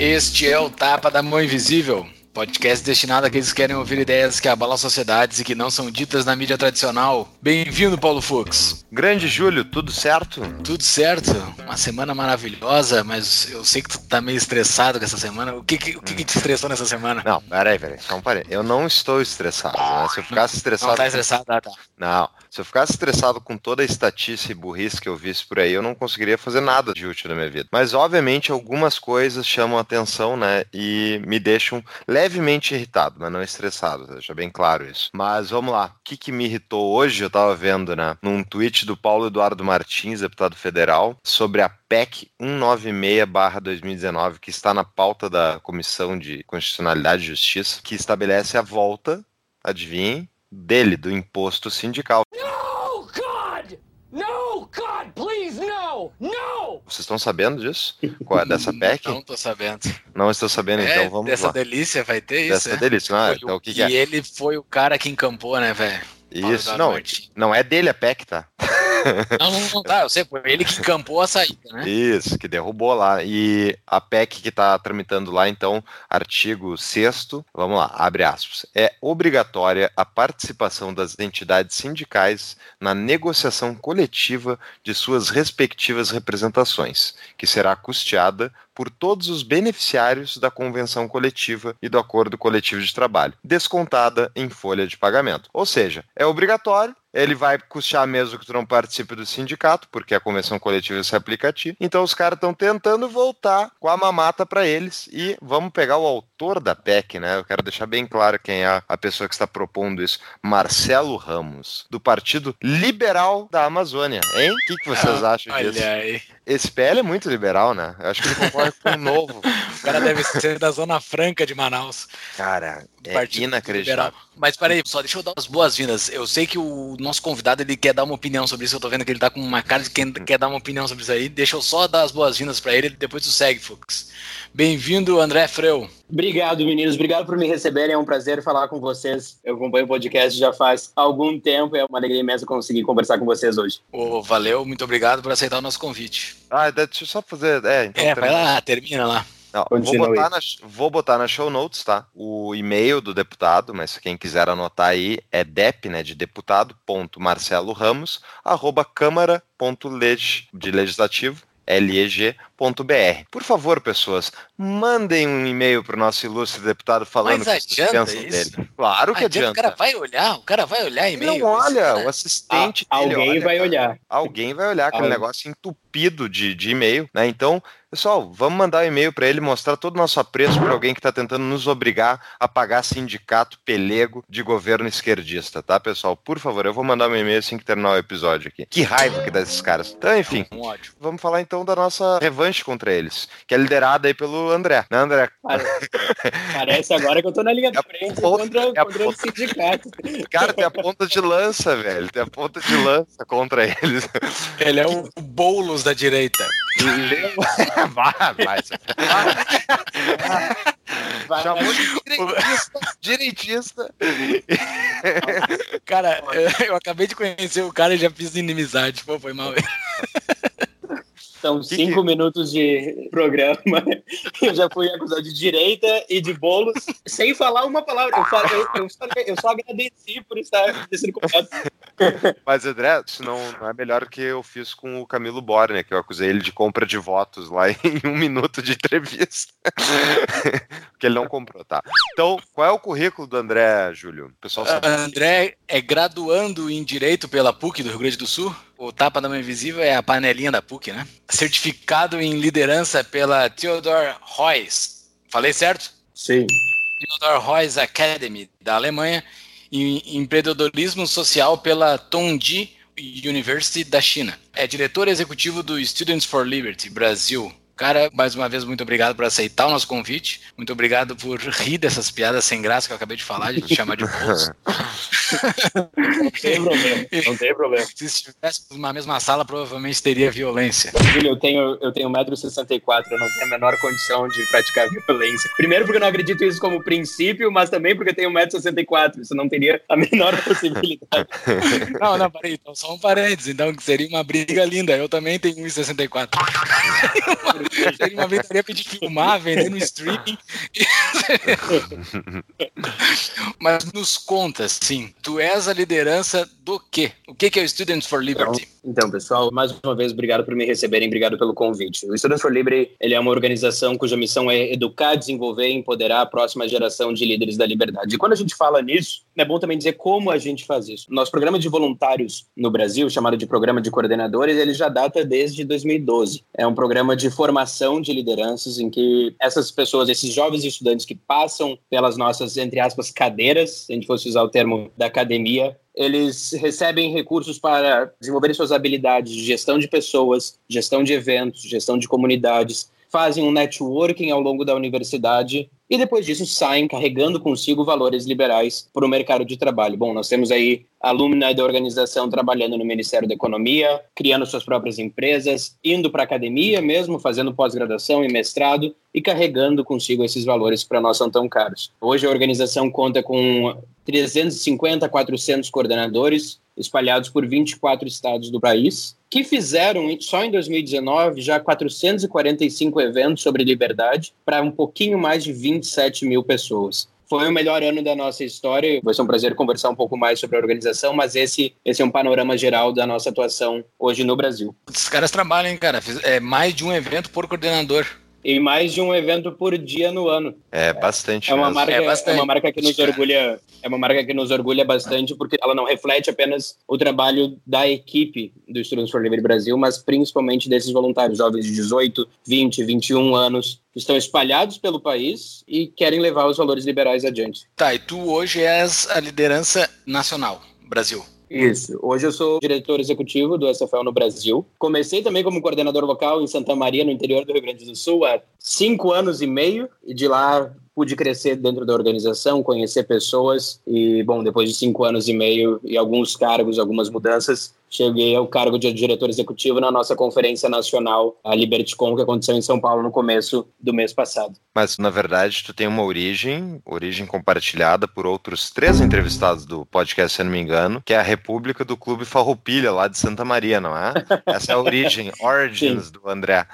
Este é o Tapa da Mão Invisível, podcast destinado àqueles que querem ouvir ideias que abalam sociedades e que não são ditas na mídia tradicional. Bem-vindo, Paulo Fux. Grande Júlio, tudo certo? Tudo certo. Uma semana maravilhosa, mas eu sei que tu tá meio estressado com essa semana. O que que, o que, que te estressou nessa semana? Não, peraí, peraí, só um parei. Eu não estou estressado, né? Se eu ficasse estressado. Não tá estressado, ah, tá. Não, se eu ficasse estressado com toda a estatística e burrice que eu visse por aí, eu não conseguiria fazer nada de útil na minha vida. Mas, obviamente, algumas coisas chamam a atenção, né? E me deixam levemente irritado, mas não estressado, deixa bem claro isso. Mas vamos lá. O que, que me irritou hoje, eu tava vendo, né? Num tweet do Paulo Eduardo Martins, deputado federal, sobre a PEC 196-2019, que está na pauta da Comissão de Constitucionalidade e Justiça, que estabelece a volta, adivinhem, dele, do imposto sindical. No, God! No, God, please, no! No! Vocês estão sabendo disso? Qual é dessa PEC? Não tô sabendo. Não estou sabendo, é, então vamos dessa lá. delícia vai ter isso? Dessa é? delícia, não é? Foi Então o que, e que é? ele foi o cara que encampou, né, velho? Isso, não, não é dele a PEC, tá? Não, não, não tá, eu sei, foi ele que encampou a saída, né? Isso, que derrubou lá. E a PEC que está tramitando lá, então, artigo 6 vamos lá, abre aspas. É obrigatória a participação das entidades sindicais na negociação coletiva de suas respectivas representações, que será custeada por todos os beneficiários da convenção coletiva e do acordo coletivo de trabalho, descontada em folha de pagamento. Ou seja, é obrigatório, ele vai custear mesmo que tu não participe do sindicato, porque a convenção coletiva se aplica a ti. Então os caras estão tentando voltar com a mamata para eles e vamos pegar o autor da PEC, né? Eu quero deixar bem claro quem é a pessoa que está propondo isso. Marcelo Ramos, do Partido Liberal da Amazônia, hein? O que, que vocês acham disso? Olha aí. Esse PL é muito liberal, né? Eu acho que ele concorre com o novo. O cara deve ser da Zona Franca de Manaus. Cara, do é Partido inacreditável. Liberal. Mas peraí, só deixa eu dar as boas-vindas. Eu sei que o nosso convidado ele quer dar uma opinião sobre isso. Eu tô vendo que ele tá com uma cara de quem quer dar uma opinião sobre isso aí. Deixa eu só dar as boas-vindas pra ele, depois tu segue, Fux. Bem-vindo, André Freu. Obrigado, meninos. Obrigado por me receberem. É um prazer falar com vocês. Eu acompanho o podcast já faz algum tempo. É uma alegria imensa conseguir conversar com vocês hoje. Ô, valeu, muito obrigado por aceitar o nosso convite. Ah, deixa eu só fazer. É, então, É, vai termina. lá, termina lá. Não, vou, botar na, vou botar na show notes, tá? O e-mail do deputado, mas quem quiser anotar aí é dep, né, de deputado, ponto Marcelo Ramos, arroba câmara.leg, de legislativo, leg.br. Por favor, pessoas, mandem um e-mail para o nosso ilustre deputado falando Mas que isso? dele. Claro que Adianta. O cara vai olhar, o cara vai olhar e-mail. não olha, o assistente Ah, dele alguém olha, vai cara. olhar. Alguém vai olhar aquele Ah. negócio entupido de, de e-mail, né? Então, pessoal, vamos mandar um e-mail para ele mostrar todo o nosso apreço por alguém que está tentando nos obrigar a pagar sindicato pelego de governo esquerdista, tá, pessoal? Por favor, eu vou mandar um e-mail assim que terminar o episódio aqui. Que raiva que dá esses caras. Então, enfim, Um vamos falar então da nossa revanche contra eles, que é liderada aí pelo André, né, André? Pare- Parece agora que eu tô na linha de É a frente ponta- contra, é contra o ponta. sindicato. Cara, tem a ponta de lança, velho. Tem a ponta de lança contra eles. Ele é o Boulos da direita. vai, vai. Vai, Chamou de direitista, direitista. Cara, eu, eu acabei de conhecer o cara e já fiz inimizade. Pô, foi mal. São Que cinco que- minutos de programa. Eu já fui acusado de direita e de bolos, sem falar uma palavra. Eu, falo, eu, eu, só, eu só agradeci por estar sido convidado. Mas, André, isso não, não é melhor que eu fiz com o Camilo Borne, que eu acusei ele de compra de votos lá em um minuto de entrevista. Porque ele não comprou, tá? Então, qual é o currículo do André, Júlio? O pessoal sabe. André é graduando em Direito pela PUC do Rio Grande do Sul. O Tapa da Mão Invisível é a panelinha da PUC, né? Certificado em liderança pela Theodor Heuss. Falei certo? Sim. Theodor Heuss Academy, da Alemanha. E empreendedorismo social pela Tongji University da China. É diretor executivo do Students for Liberty Brasil. Cara, mais uma vez, muito obrigado por aceitar o nosso convite. Muito obrigado por rir dessas piadas sem graça que eu acabei de falar, de te chamar de bolso. Não tem problema, não tem problema. Se estivéssemos numa mesma sala, provavelmente teria violência. Júlio, eu tenho, eu tenho 1,64m, eu não tenho a menor condição de praticar violência. Primeiro porque eu não acredito isso como princípio, mas também porque eu tenho 1,64m, isso não teria a menor possibilidade. Não, não, peraí, então só um parênteses, então que seria uma briga linda. Eu também tenho 1,64m. Seria uma brigaria pra gente filmar, vender no streaming. Mas nos conta, sim, tu és a liderança do quê? O que é o Students for Liberty? Então, pessoal, mais uma vez, obrigado por me receberem, obrigado pelo convite. O Students for Liberty ele é uma organização cuja missão é educar, desenvolver e empoderar a próxima geração de líderes da liberdade. E quando a gente fala nisso, é bom também dizer como a gente faz isso. Nosso programa de voluntários no Brasil, chamado de Programa de Coordenadores, ele já data desde 2012. É um programa de formação de lideranças em que essas pessoas, esses jovens estudantes que passam pelas nossas, entre aspas, cadeiras, se a gente fosse usar o termo da academia, eles recebem recursos para desenvolverem suas habilidades de gestão de pessoas, gestão de eventos, gestão de comunidades, fazem um networking ao longo da universidade e depois disso saem carregando consigo valores liberais para o mercado de trabalho. Bom, nós temos aí alumna da organização trabalhando no Ministério da Economia, criando suas próprias empresas, indo para a academia mesmo, fazendo pós-graduação e mestrado e carregando consigo esses valores que para nós são tão caros. Hoje a organização conta com 350 400 coordenadores espalhados por 24 estados do país, que fizeram só em 2019 já 445 eventos sobre liberdade para um pouquinho mais de 27 mil pessoas. Foi o melhor ano da nossa história. Vai ser um prazer conversar um pouco mais sobre a organização, mas esse, esse é um panorama geral da nossa atuação hoje no Brasil. Os caras trabalham, hein, cara? É mais de um evento por coordenador e mais de um evento por dia no ano. É bastante. É uma marca, é, bastante. é uma marca que nos orgulha, é uma marca que nos orgulha bastante porque ela não reflete apenas o trabalho da equipe do Students for Liberty Brasil, mas principalmente desses voluntários jovens de 18, 20, 21 anos que estão espalhados pelo país e querem levar os valores liberais adiante. Tá, e tu hoje és a liderança nacional, Brasil. Isso. Hoje eu sou diretor executivo do SFL no Brasil. Comecei também como coordenador local em Santa Maria, no interior do Rio Grande do Sul, há cinco anos e meio. E de lá pude crescer dentro da organização, conhecer pessoas. E, bom, depois de cinco anos e meio e alguns cargos, algumas mudanças, cheguei ao cargo de diretor executivo na nossa conferência nacional, a LibertyCon, que aconteceu em São Paulo no começo do mês passado. Mas, na verdade, tu tem uma origem, origem compartilhada por outros três entrevistados do podcast, se eu não me engano, que é a República do Clube Farroupilha, lá de Santa Maria, não é? Essa é a origem, origins Sim. do André.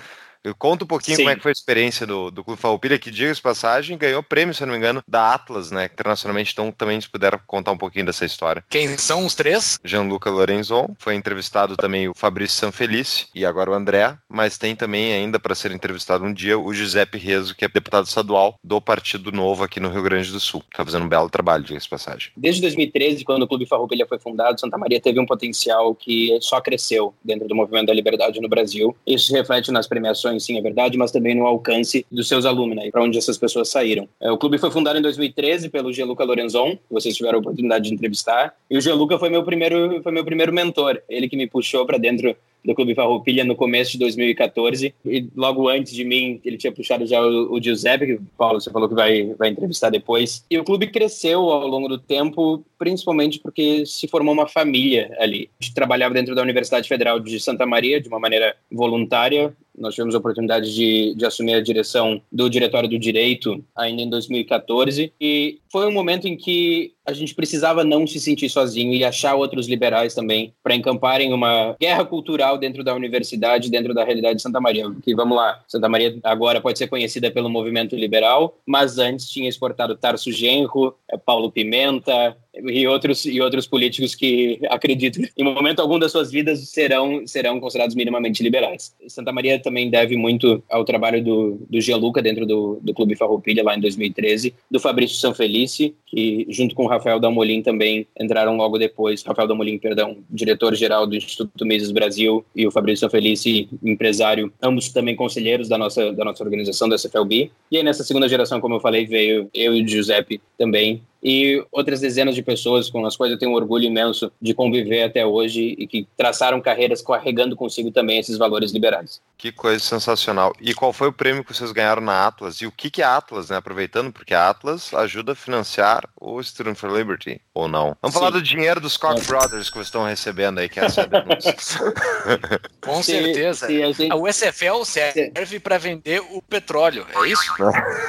Conta um pouquinho Sim. como é que foi a experiência do, do Clube Farroupilha, que, diga de passagem, ganhou prêmio, se não me engano, da Atlas, né, internacionalmente, então também se puder contar um pouquinho dessa história. Quem são os três? Gianluca Lorenzon, foi entrevistado também o Fabrício Sanfelice e agora o André, mas tem também ainda para ser entrevistado um dia o Giuseppe Rezo, que é deputado estadual do Partido Novo aqui no Rio Grande do Sul. Está fazendo um belo trabalho, diga de passagem. Desde 2013, quando o Clube Farroupilha foi fundado, Santa Maria teve um potencial que só cresceu dentro do movimento da liberdade no Brasil. Isso se reflete nas premiações, sim, é verdade, mas também no alcance dos seus alunos, né, para onde essas pessoas saíram. É, o clube foi fundado em 2013 pelo Gianluca Lorenzon, vocês tiveram a oportunidade de entrevistar, e o Gianluca foi meu primeiro foi meu primeiro mentor, ele que me puxou para dentro do Clube Farroupilha no começo de 2014 e logo antes de mim ele tinha puxado já o, o Giuseppe, que Paulo você falou que vai, vai entrevistar depois. E o clube cresceu ao longo do tempo, principalmente porque se formou uma família ali. A gente trabalhava dentro da Universidade Federal de Santa Maria de uma maneira voluntária. Nós tivemos a oportunidade de, de assumir a direção do Diretório do Direito ainda em 2014 e foi um momento em que a gente precisava não se sentir sozinho e achar outros liberais também para encamparem uma guerra cultural dentro da universidade, dentro da realidade de Santa Maria. Que vamos lá, Santa Maria agora pode ser conhecida pelo movimento liberal, mas antes tinha exportado Tarso Genro, eh, Paulo Pimenta, e outros e outros políticos que acredito em momento algum das suas vidas serão serão considerados minimamente liberais. Santa Maria também deve muito ao trabalho do, do Gianluca dentro do, do Clube Farroupilha lá em 2013, do Fabrício Sanfelice, que junto com Rafael Dalmolin também entraram logo depois, Rafael Dalmolin, perdão, diretor-geral do Instituto Mises Brasil e o Fabrício Sanfelice, empresário, ambos também conselheiros da nossa da nossa organização da CFLB. E aí nessa segunda geração, como eu falei, veio eu e o Giuseppe também e outras dezenas de pessoas com as quais eu tenho um orgulho imenso de conviver até hoje e que traçaram carreiras carregando consigo também esses valores liberais. Que coisa sensacional. E qual foi o prêmio que vocês ganharam na Atlas? E o que, que é a Atlas, né? Aproveitando, porque a Atlas ajuda a financiar o Student for Liberty, ou não? Vamos Sim. falar do dinheiro dos Koch é. Brothers que vocês estão recebendo aí, que é essa Com certeza. Sim, gente... A USFL serve para vender o petróleo, é isso?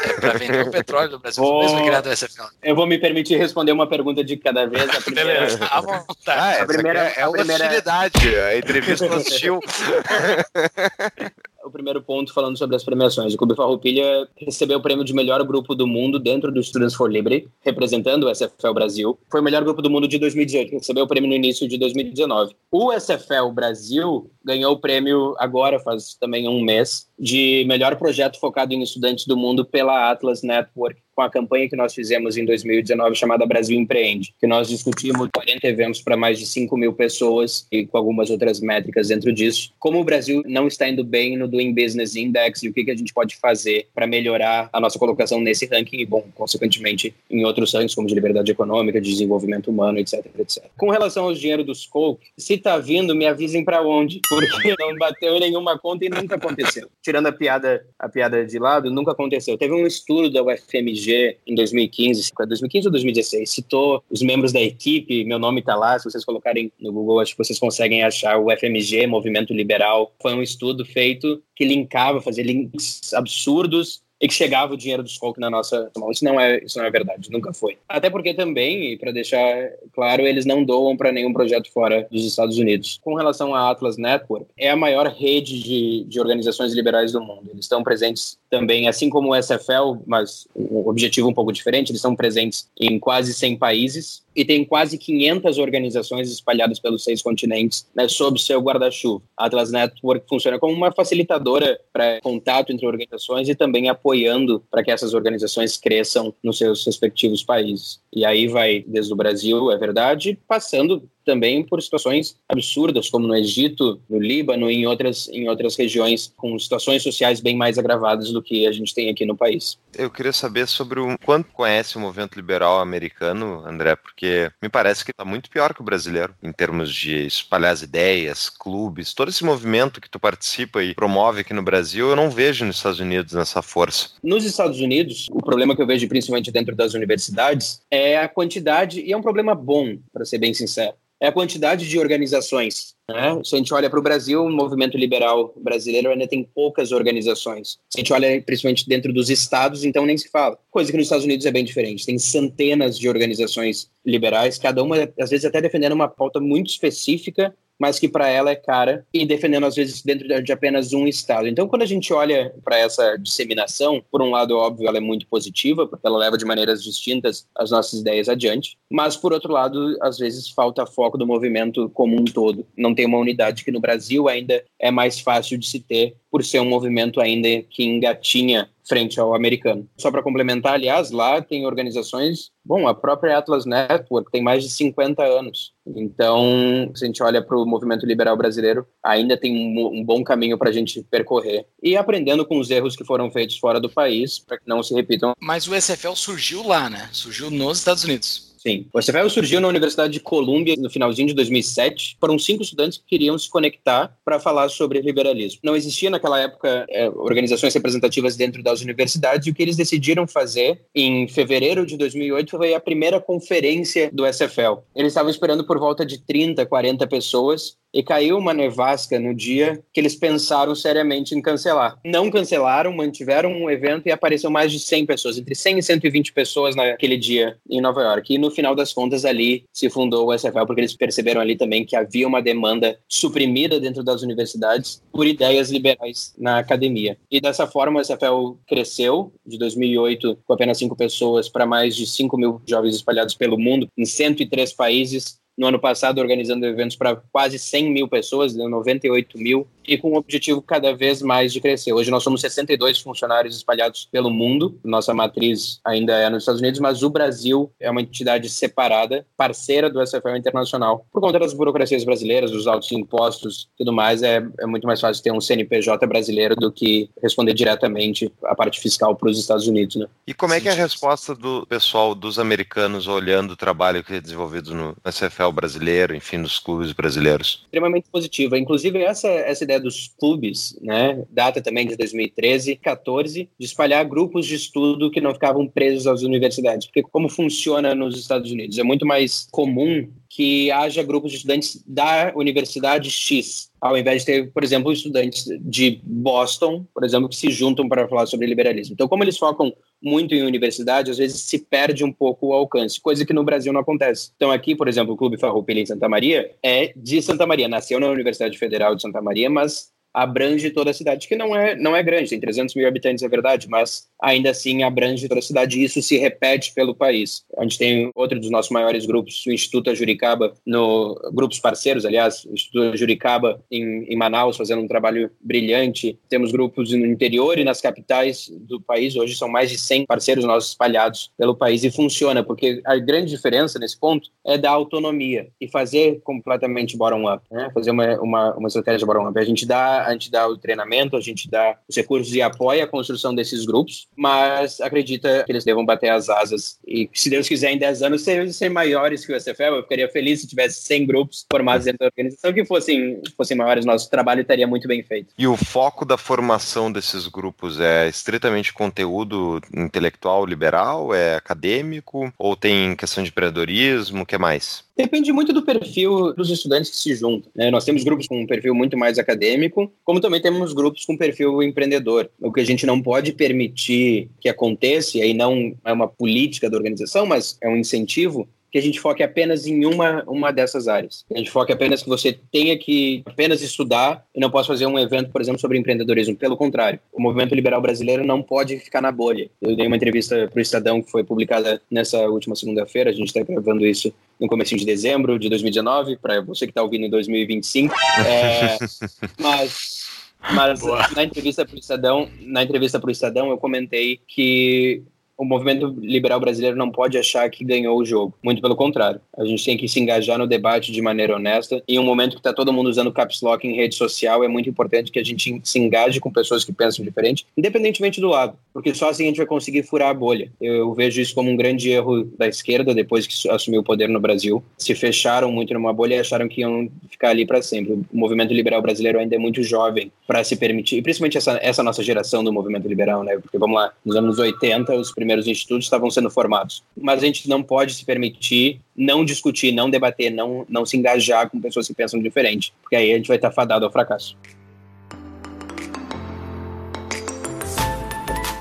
é para vender o petróleo do Brasil. Vou... Mesmo criado USFL. Eu vou me permitir responder uma pergunta de cada vez. A primeira... Beleza, à vontade. Ah, a primeira, é, é a primeira... hostilidade, a entrevista hostil. o primeiro ponto falando sobre as premiações. O Clube Farroupilha recebeu o prêmio de melhor grupo do mundo dentro do Students for Liberty, representando o SFL Brasil. Foi o melhor grupo do mundo de 2018, recebeu o prêmio no início de 2019. O SFL Brasil ganhou o prêmio agora, faz também um mês, de melhor projeto focado em estudantes do mundo pela Atlas Network com a campanha que nós fizemos em 2019 chamada Brasil Empreende, que nós discutimos 40 eventos para mais de 5 mil pessoas e com algumas outras métricas dentro disso. Como o Brasil não está indo bem no Doing Business Index e o que, que a gente pode fazer para melhorar a nossa colocação nesse ranking e, bom, consequentemente, em outros rankings como de liberdade econômica, de desenvolvimento humano, etc, etc. Com relação ao dinheiro dos Coke, se está vindo, me avisem para onde, porque não bateu nenhuma conta e nunca aconteceu. Tirando a piada, a piada de lado, nunca aconteceu. Teve um estudo da UFMG em 2015, 2015 ou 2016, citou os membros da equipe, meu nome está lá, se vocês colocarem no Google, acho que vocês conseguem achar o FMG, Movimento Liberal. Foi um estudo feito que linkava, fazia links absurdos e que chegava o dinheiro do Skolk na nossa mão. Isso não é, isso não é verdade, nunca foi. Até porque também, para deixar claro, eles não doam para nenhum projeto fora dos Estados Unidos. Com relação à Atlas Network, é a maior rede de, de organizações liberais do mundo. Eles estão presentes também, assim como o SFL, mas um objetivo um pouco diferente, eles estão presentes em quase 100 países e tem quase 500 organizações espalhadas pelos seis continentes né, sob seu guarda-chuva. A Atlas Network funciona como uma facilitadora para contato entre organizações e também apoiando para que essas organizações cresçam nos seus respectivos países. E aí vai desde o Brasil, é verdade, passando também por situações absurdas, como no Egito, no Líbano e em outras, em outras regiões com situações sociais bem mais agravadas do que a gente tem aqui no país. Eu queria saber sobre o quanto conhece o movimento liberal americano, André, porque me parece que está muito pior que o brasileiro em termos de espalhar as ideias, clubes, todo esse movimento que tu participa e promove aqui no Brasil, eu não vejo nos Estados Unidos nessa força. Nos Estados Unidos, o problema que eu vejo principalmente dentro das universidades é a quantidade, e é um problema bom, para ser bem sincero é a quantidade de organizações. Né? Se a gente olha para o Brasil, o movimento liberal brasileiro ainda tem poucas organizações. Se a gente olha principalmente dentro dos estados, então nem se fala. Coisa que nos Estados Unidos é bem diferente. Tem centenas de organizações liberais, cada uma, às vezes, até defendendo uma pauta muito específica mas que para ela é cara e defendendo às vezes dentro de apenas um estado. Então, quando a gente olha para essa disseminação, por um lado, óbvio, ela é muito positiva, porque ela leva de maneiras distintas as nossas ideias adiante, mas por outro lado, às vezes falta foco do movimento como um todo. Não tem uma unidade que no Brasil ainda é mais fácil de se ter por ser um movimento ainda que engatinha frente ao americano. Só para complementar, aliás, lá tem organizações, bom, a própria Atlas Network tem mais de 50 anos. Então, se a gente olha para o movimento liberal brasileiro, ainda tem um, um bom caminho para a gente percorrer. E aprendendo com os erros que foram feitos fora do país, para que não se repitam. Mas o SFL surgiu lá, né? Surgiu nos Estados Unidos. Sim. O SFL surgiu na Universidade de Colômbia no finalzinho de 2007. Foram cinco estudantes que queriam se conectar para falar sobre liberalismo. Não existia naquela época é, organizações representativas dentro das universidades e o que eles decidiram fazer em fevereiro de 2008 foi a primeira conferência do SFL. Eles estavam esperando por volta de 30, 40 pessoas e caiu uma nevasca no dia que eles pensaram seriamente em cancelar. Não cancelaram, mantiveram um evento e apareceu mais de 100 pessoas, entre 100 e 120 pessoas naquele dia em Nova York. E no final das contas ali se fundou o SFL porque eles perceberam ali também que havia uma demanda suprimida dentro das universidades por ideias liberais na academia. E dessa forma o SFL cresceu de 2008 com apenas 5 pessoas para mais de 5 mil jovens espalhados pelo mundo em 103 países no ano passado organizando eventos para quase 100 mil pessoas, deu 98 mil, e com o objetivo cada vez mais de crescer. Hoje nós somos 62 funcionários espalhados pelo mundo, nossa matriz ainda é nos Estados Unidos, mas o Brasil é uma entidade separada, parceira do SFL Internacional. Por conta das burocracias brasileiras, dos altos impostos tudo mais, é, é muito mais fácil ter um CNPJ brasileiro do que responder diretamente a parte fiscal para os Estados Unidos. Né? E como é que é a resposta do pessoal dos americanos olhando o trabalho que é desenvolvido no SFL Brasileiro, enfim, dos clubes brasileiros? Extremamente positiva. Inclusive, essa, essa ideia dos clubes, né, data também de 2013, 14, de espalhar grupos de estudo que não ficavam presos às universidades. Porque como funciona nos Estados Unidos? É muito mais comum que haja grupos de estudantes da Universidade X, ao invés de ter, por exemplo, estudantes de Boston, por exemplo, que se juntam para falar sobre liberalismo. Então, como eles focam muito em universidade, às vezes se perde um pouco o alcance, coisa que no Brasil não acontece. Então, aqui, por exemplo, o Clube Farroupilha em Santa Maria é de Santa Maria, nasceu na Universidade Federal de Santa Maria, mas abrange toda a cidade, que não é, não é grande, tem 300 mil habitantes, é verdade, mas ainda assim abrange toda a cidade e isso se repete pelo país. A gente tem outro dos nossos maiores grupos, o Instituto Juricaba, no grupos parceiros, aliás, o Instituto Juricaba em, em Manaus, fazendo um trabalho brilhante. Temos grupos no interior e nas capitais do país, hoje são mais de 100 parceiros nossos espalhados pelo país e funciona, porque a grande diferença nesse ponto é da autonomia e fazer completamente bottom-up, né? fazer uma, uma, uma estratégia bottom-up. A gente dá a gente dá o treinamento, a gente dá os recursos e apoia a construção desses grupos, mas acredita que eles devam bater as asas e, se Deus quiser, em 10 anos ser, ser maiores que o SFL. Eu ficaria feliz se tivesse 100 grupos formados dentro da organização que fossem, fossem maiores. Nosso trabalho estaria muito bem feito. E o foco da formação desses grupos é estritamente conteúdo intelectual liberal, é acadêmico, ou tem questão de empreendedorismo, o que mais? Depende muito do perfil dos estudantes que se juntam. Né? Nós temos grupos com um perfil muito mais acadêmico, como também temos grupos com perfil empreendedor. O que a gente não pode permitir que aconteça, e aí não é uma política da organização, mas é um incentivo, que a gente foque apenas em uma, uma dessas áreas. A gente foque apenas que você tenha que apenas estudar e não possa fazer um evento, por exemplo, sobre empreendedorismo. Pelo contrário, o movimento liberal brasileiro não pode ficar na bolha. Eu dei uma entrevista para o Estadão que foi publicada nessa última segunda-feira, a gente está gravando isso no começo de dezembro de 2019, para você que está ouvindo em 2025. É, mas mas na entrevista para o Estadão, na entrevista para o Estadão, eu comentei que o movimento liberal brasileiro não pode achar que ganhou o jogo. Muito pelo contrário. A gente tem que se engajar no debate de maneira honesta. Em um momento que está todo mundo usando caps lock em rede social, é muito importante que a gente se engaje com pessoas que pensam diferente, independentemente do lado, porque só assim a gente vai conseguir furar a bolha. Eu vejo isso como um grande erro da esquerda depois que assumiu o poder no Brasil. Se fecharam muito numa bolha e acharam que iam ficar ali para sempre. O movimento liberal brasileiro ainda é muito jovem para se permitir, e principalmente essa, essa nossa geração do movimento liberal, né? Porque vamos lá, nos anos 80, os primeiros institutos estavam sendo formados. Mas a gente não pode se permitir não discutir, não debater, não, não se engajar com pessoas que pensam diferente, porque aí a gente vai estar fadado ao fracasso.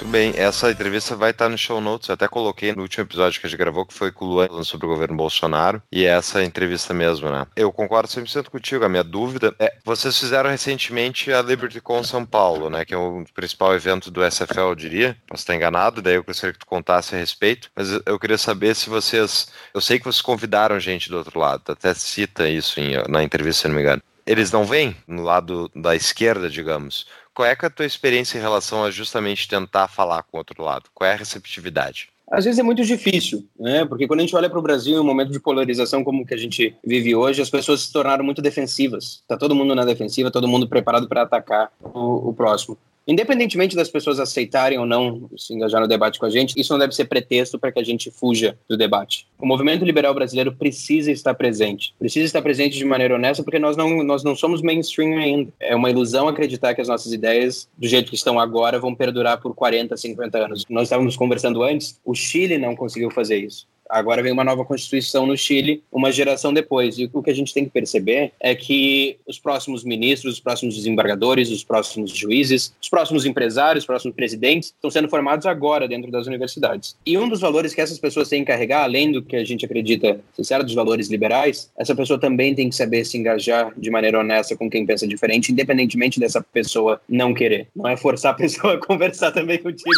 Muito bem, essa entrevista vai estar no show notes. Eu até coloquei no último episódio que a gente gravou, que foi com o Luan falando sobre o governo Bolsonaro, e é essa entrevista mesmo, né? Eu concordo 100% contigo. A minha dúvida é: vocês fizeram recentemente a LibertyCon São Paulo, né? Que é o principal evento do SFL, eu diria. Posso estar enganado, daí eu gostaria que tu contasse a respeito, mas eu queria saber se vocês. Eu sei que vocês convidaram gente do outro lado, até cita isso em, na entrevista, se não me engano eles não vêm no lado da esquerda, digamos qual é, é a tua experiência em relação a justamente tentar falar com o outro lado? Qual é a receptividade? Às vezes é muito difícil, né? Porque quando a gente olha para o Brasil, em um momento de polarização como que a gente vive hoje, as pessoas se tornaram muito defensivas. Tá todo mundo na defensiva, todo mundo preparado para atacar o, o próximo. Independentemente das pessoas aceitarem ou não se engajar no debate com a gente, isso não deve ser pretexto para que a gente fuja do debate. O movimento liberal brasileiro precisa estar presente. Precisa estar presente de maneira honesta, porque nós não, nós não somos mainstream ainda. É uma ilusão acreditar que as nossas ideias, do jeito que estão agora, vão perdurar por 40, 50 anos. Nós estávamos conversando antes, o Chile não conseguiu fazer isso. Agora vem uma nova constituição no Chile, uma geração depois. E o que a gente tem que perceber é que os próximos ministros, os próximos desembargadores, os próximos juízes, os próximos empresários, os próximos presidentes estão sendo formados agora dentro das universidades. E um dos valores que essas pessoas têm que carregar, além do que a gente acredita ser dos valores liberais, essa pessoa também tem que saber se engajar de maneira honesta com quem pensa diferente, independentemente dessa pessoa não querer. Não é forçar a pessoa a conversar também contigo,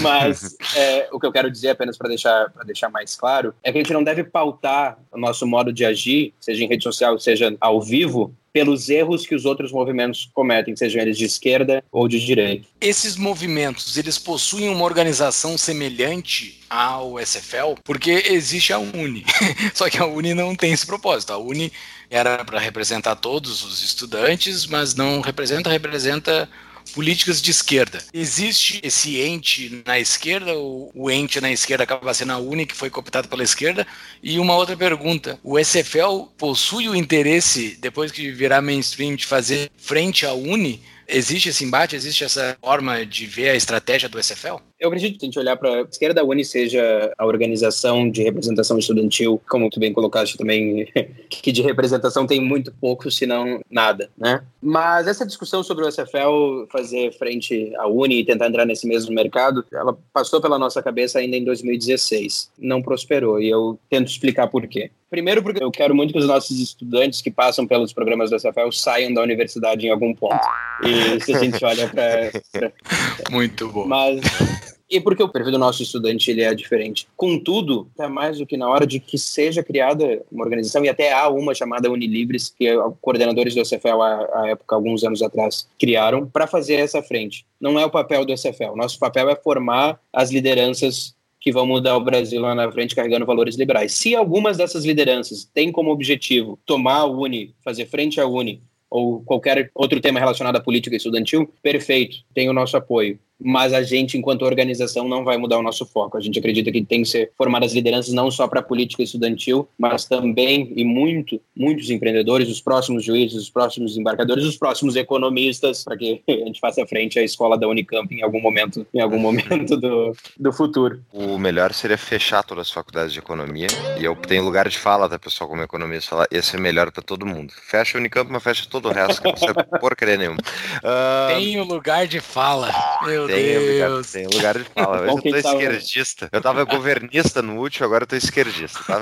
mas é, o que eu quero dizer apenas para deixar, deixar mais claro claro é que a gente não deve pautar o nosso modo de agir, seja em rede social, seja ao vivo, pelos erros que os outros movimentos cometem, sejam eles de esquerda ou de direita. Esses movimentos, eles possuem uma organização semelhante ao SFL, porque existe a UNI. Só que a UNI não tem esse propósito. A UNI era para representar todos os estudantes, mas não representa, representa políticas de esquerda. Existe esse ente na esquerda, ou o ente na esquerda acaba sendo a UNI, que foi cooptado pela esquerda? E uma outra pergunta: o SFL possui o interesse, depois que virar mainstream, de fazer frente à UNI? Existe esse embate? Existe essa forma de ver a estratégia do SFL? Eu acredito que a gente olhar para a esquerda da Uni seja a organização de representação estudantil, como tu bem colocaste também, que de representação tem muito pouco, se não nada, né? Mas essa discussão sobre o SFL fazer frente à Uni e tentar entrar nesse mesmo mercado, ela passou pela nossa cabeça ainda em 2016. Não prosperou e eu tento explicar por quê. Primeiro porque eu quero muito que os nossos estudantes que passam pelos programas do SFL saiam da universidade em algum ponto. E se a gente olha para... Muito bom. Mas e porque o perfil do nosso estudante ele é diferente. Contudo, está mais do que na hora de que seja criada uma organização, e até há uma chamada Unilibres, que coordenadores do SFL, à, época, alguns anos atrás, criaram para fazer essa frente. Não é o papel do SFL. Nosso papel é formar as lideranças que vão mudar o Brasil lá na frente carregando valores liberais. Se algumas dessas lideranças têm como objetivo tomar a Uni, fazer frente à Uni, ou qualquer outro tema relacionado à política estudantil, perfeito, tem o nosso apoio mas a gente, enquanto organização, não vai mudar o nosso foco. A gente acredita que tem que ser formadas lideranças não só para a política estudantil, mas também, e muito, muitos empreendedores, os próximos juízes, os próximos embarcadores, os próximos economistas, para que a gente faça frente à escola da Unicamp em algum momento, em algum momento do, do futuro. O melhor seria fechar todas as faculdades de economia, e eu tenho lugar de fala, tá, pessoal, como economista, falar, esse é melhor para todo mundo. Fecha a Unicamp, mas fecha todo o resto, que não serve porcaria nenhuma. Uh... Tem o lugar de fala, meu tem. Tem lugar de fala. Hoje eu tô esquerdista. Eu tava governista no último, agora eu tô esquerdista, tá?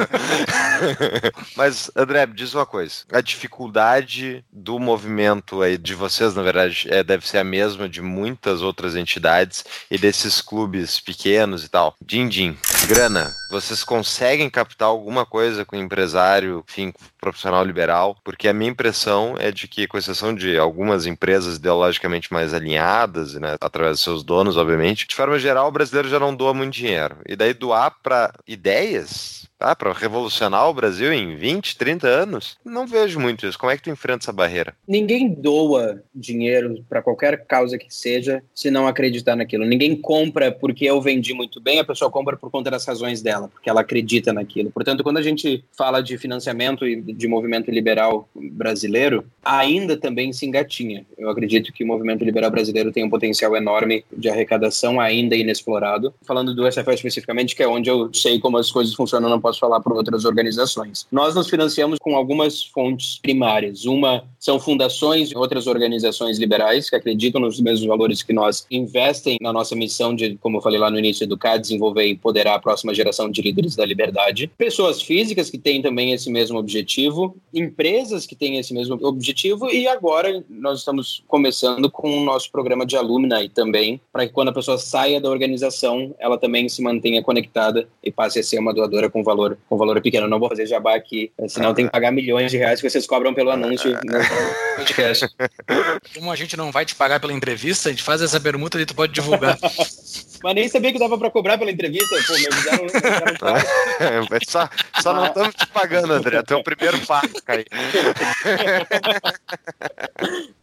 Mas, André, diz uma coisa. A dificuldade do movimento aí de vocês, na verdade, é, deve ser a mesma de muitas outras entidades e desses clubes pequenos e tal. Din-din, grana. Vocês conseguem captar alguma coisa com empresário, enfim, profissional liberal? Porque a minha impressão é de que, com exceção de algumas empresas ideologicamente mais alinhadas, né, através dos seus donos, obviamente, de forma geral, o brasileiro já não doa muito dinheiro. E daí doar para ideias tá, para revolucionar o Brasil em 20, 30 anos? Não vejo muito isso. Como é que tu enfrenta essa barreira? Ninguém doa dinheiro para qualquer causa que seja se não acreditar naquilo. Ninguém compra porque eu vendi muito bem, a pessoa compra por conta das razões dela, porque ela acredita naquilo. Portanto, quando a gente fala de financiamento e de movimento liberal brasileiro, ainda também se engatinha. Eu acredito que o movimento liberal brasileiro tem um potencial enorme de arrecadação ainda inexplorado. Falando do SFL especificamente, que é onde eu sei como as coisas funcionam, não posso posso falar para outras organizações. Nós nos financiamos com algumas fontes primárias. Uma são fundações e outras organizações liberais que acreditam nos mesmos valores que nós, investem na nossa missão de, como eu falei lá no início, educar, desenvolver e empoderar a próxima geração de líderes da liberdade. Pessoas físicas que têm também esse mesmo objetivo, empresas que têm esse mesmo objetivo e agora nós estamos começando com o nosso programa de alumni também, para que quando a pessoa saia da organização, ela também se mantenha conectada e passe a ser uma doadora com valor valor, com valor pequeno. não vou fazer jabá aqui, senão tem que pagar milhões de reais que vocês cobram pelo anúncio no podcast. Como a gente não vai te pagar pela entrevista, a gente faz essa permuta e tu pode divulgar. Mas nem sabia que dava para cobrar pela entrevista. Pô, me avisaram. é, só, só não estamos te pagando, André. Tu é o primeiro passo, cara.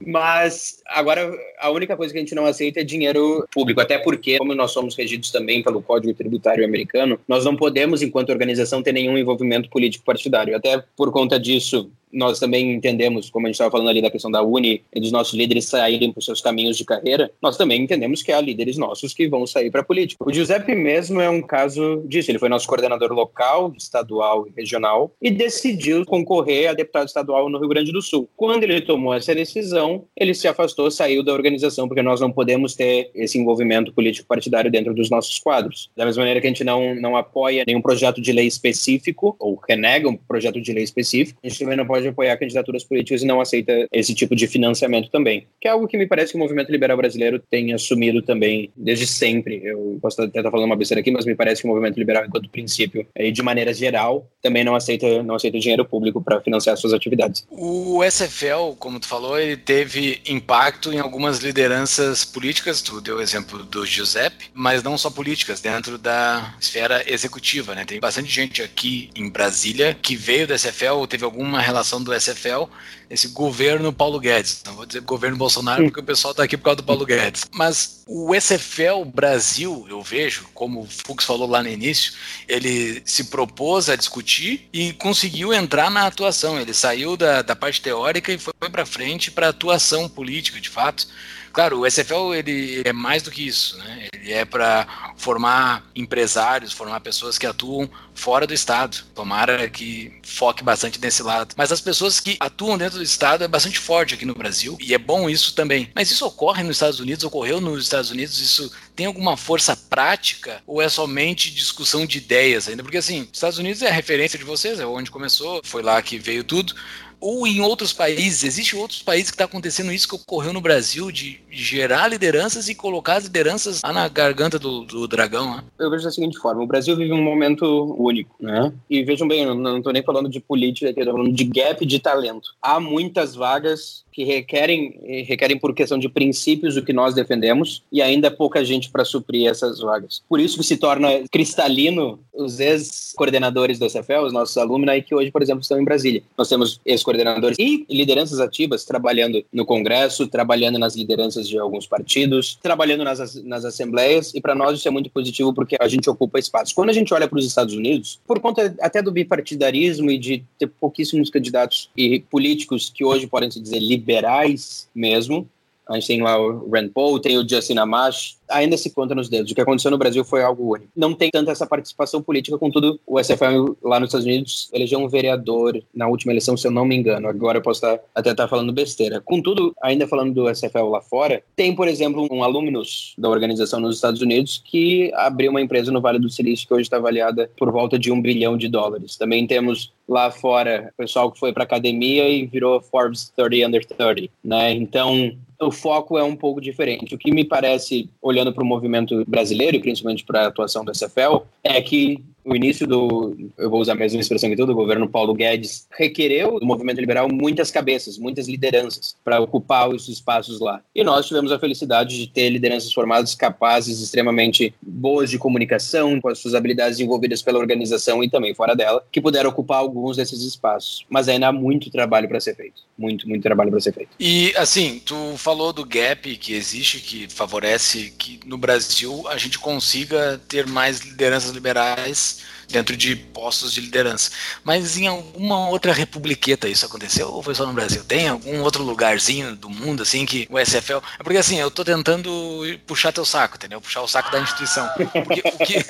Mas agora a única coisa que a gente não aceita é dinheiro público. Até porque, como nós somos regidos também pelo Código Tributário Americano, nós não podemos, enquanto organização, ter nenhum envolvimento político partidário. Até por conta disso, nós também entendemos, como a gente estava falando ali da questão da Uni e dos nossos líderes saírem para os seus caminhos de carreira, nós também entendemos que há líderes nossos que vão sair para a política. O Giuseppe mesmo é um caso disso. Ele foi nosso coordenador local, estadual e regional e decidiu concorrer a deputado estadual no Rio Grande do Sul. Quando ele tomou essa decisão, ele se afastou, saiu da organização, porque nós não podemos ter esse envolvimento político partidário dentro dos nossos quadros. Da mesma maneira que a gente não, não apoia nenhum projeto de lei específico ou renega um projeto de lei específico, a gente também não pode pode apoiar candidaturas políticas e não aceita esse tipo de financiamento também. Que é algo que me parece que o movimento liberal brasileiro tem assumido também desde sempre. Eu posso até estar falando uma besteira aqui, mas me parece que o movimento liberal, enquanto princípio, e de maneira geral, também não aceita, não aceita dinheiro público para financiar suas atividades. O SFL, como tu falou, ele teve impacto em algumas lideranças políticas, tu deu o exemplo do Giuseppe, mas não só políticas, dentro da esfera executiva, né? Tem bastante gente aqui em Brasília que veio do SFL ou teve alguma relação do SFL esse governo Paulo Guedes. Não vou dizer governo Bolsonaro, porque o pessoal está aqui por causa do Paulo Guedes. Mas o SFL Brasil, eu vejo, como o Fux falou lá no início, ele se propôs a discutir e conseguiu entrar na atuação. Ele saiu da, da parte teórica e foi para frente para atuação política, de fato. Claro, o SFL ele é mais do que isso, né? Ele é para formar empresários, formar pessoas que atuam fora do estado. Tomara que foque bastante nesse lado. Mas as pessoas que atuam dentro do estado é bastante forte aqui no Brasil e é bom isso também. Mas isso ocorre nos Estados Unidos, ocorreu nos Estados Unidos, isso tem alguma força prática ou é somente discussão de ideias ainda? Porque assim, Estados Unidos é a referência de vocês, é onde começou, foi lá que veio tudo ou em outros países, existe outros países que está acontecendo isso que ocorreu no Brasil, de gerar lideranças e colocar as lideranças lá na garganta do, do dragão. Né? Eu vejo da seguinte forma: o Brasil vive um momento único, né? E vejam bem, eu não estou nem falando de política, estou falando de gap de talento. Há muitas vagas que requerem, requerem por questão de princípios o que nós defendemos e ainda pouca gente para suprir essas vagas. Por isso que se torna cristalino os ex-coordenadores do SFL, os nossos alunos, que hoje, por exemplo, estão em Brasília. Nós temos ex-coordenadores e lideranças ativas trabalhando no Congresso, trabalhando nas lideranças de alguns partidos, trabalhando nas, nas assembleias e para nós isso é muito positivo porque a gente ocupa espaço. Quando a gente olha para os Estados Unidos, por conta até do bipartidarismo e de ter pouquíssimos candidatos e políticos que hoje podem se dizer liberais mesmo. A gente tem lá o Rand Paul, tem o Justin Amash, ainda se conta nos dedos. O que aconteceu no Brasil foi algo único. Não tem tanta essa participação política, contudo, o SFL lá nos Estados Unidos elegeu um vereador na última eleição, se eu não me engano. Agora eu posso estar, até estar falando besteira. Contudo, ainda falando do SFL lá fora, tem, por exemplo, um alumnus da organização nos Estados Unidos que abriu uma empresa no Vale do Silício que hoje está avaliada por volta de um bilhão de dólares. Também temos lá fora pessoal que foi para academia e virou Forbes 30 Under 30, né? Então, o foco é um pouco diferente. O que me parece, olhando para o movimento brasileiro e principalmente para a atuação do SFL, é que o início do, eu vou usar a mesma expressão que todo, o governo Paulo Guedes requereu do movimento liberal muitas cabeças, muitas lideranças para ocupar os espaços lá. E nós tivemos a felicidade de ter lideranças formadas capazes, extremamente boas de comunicação, com as suas habilidades envolvidas pela organização e também fora dela, que puderam ocupar alguns desses espaços. Mas ainda há muito trabalho para ser feito. Muito, muito trabalho para ser feito. E assim, tu falou do gap que existe, que favorece que no Brasil a gente consiga ter mais lideranças liberais dentro de postos de liderança. Mas em alguma outra republiqueta isso aconteceu ou foi só no Brasil? Tem algum outro lugarzinho do mundo assim que o SFL. É porque assim, eu tô tentando puxar teu saco, entendeu? Puxar o saco da instituição. Porque, porque,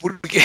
porque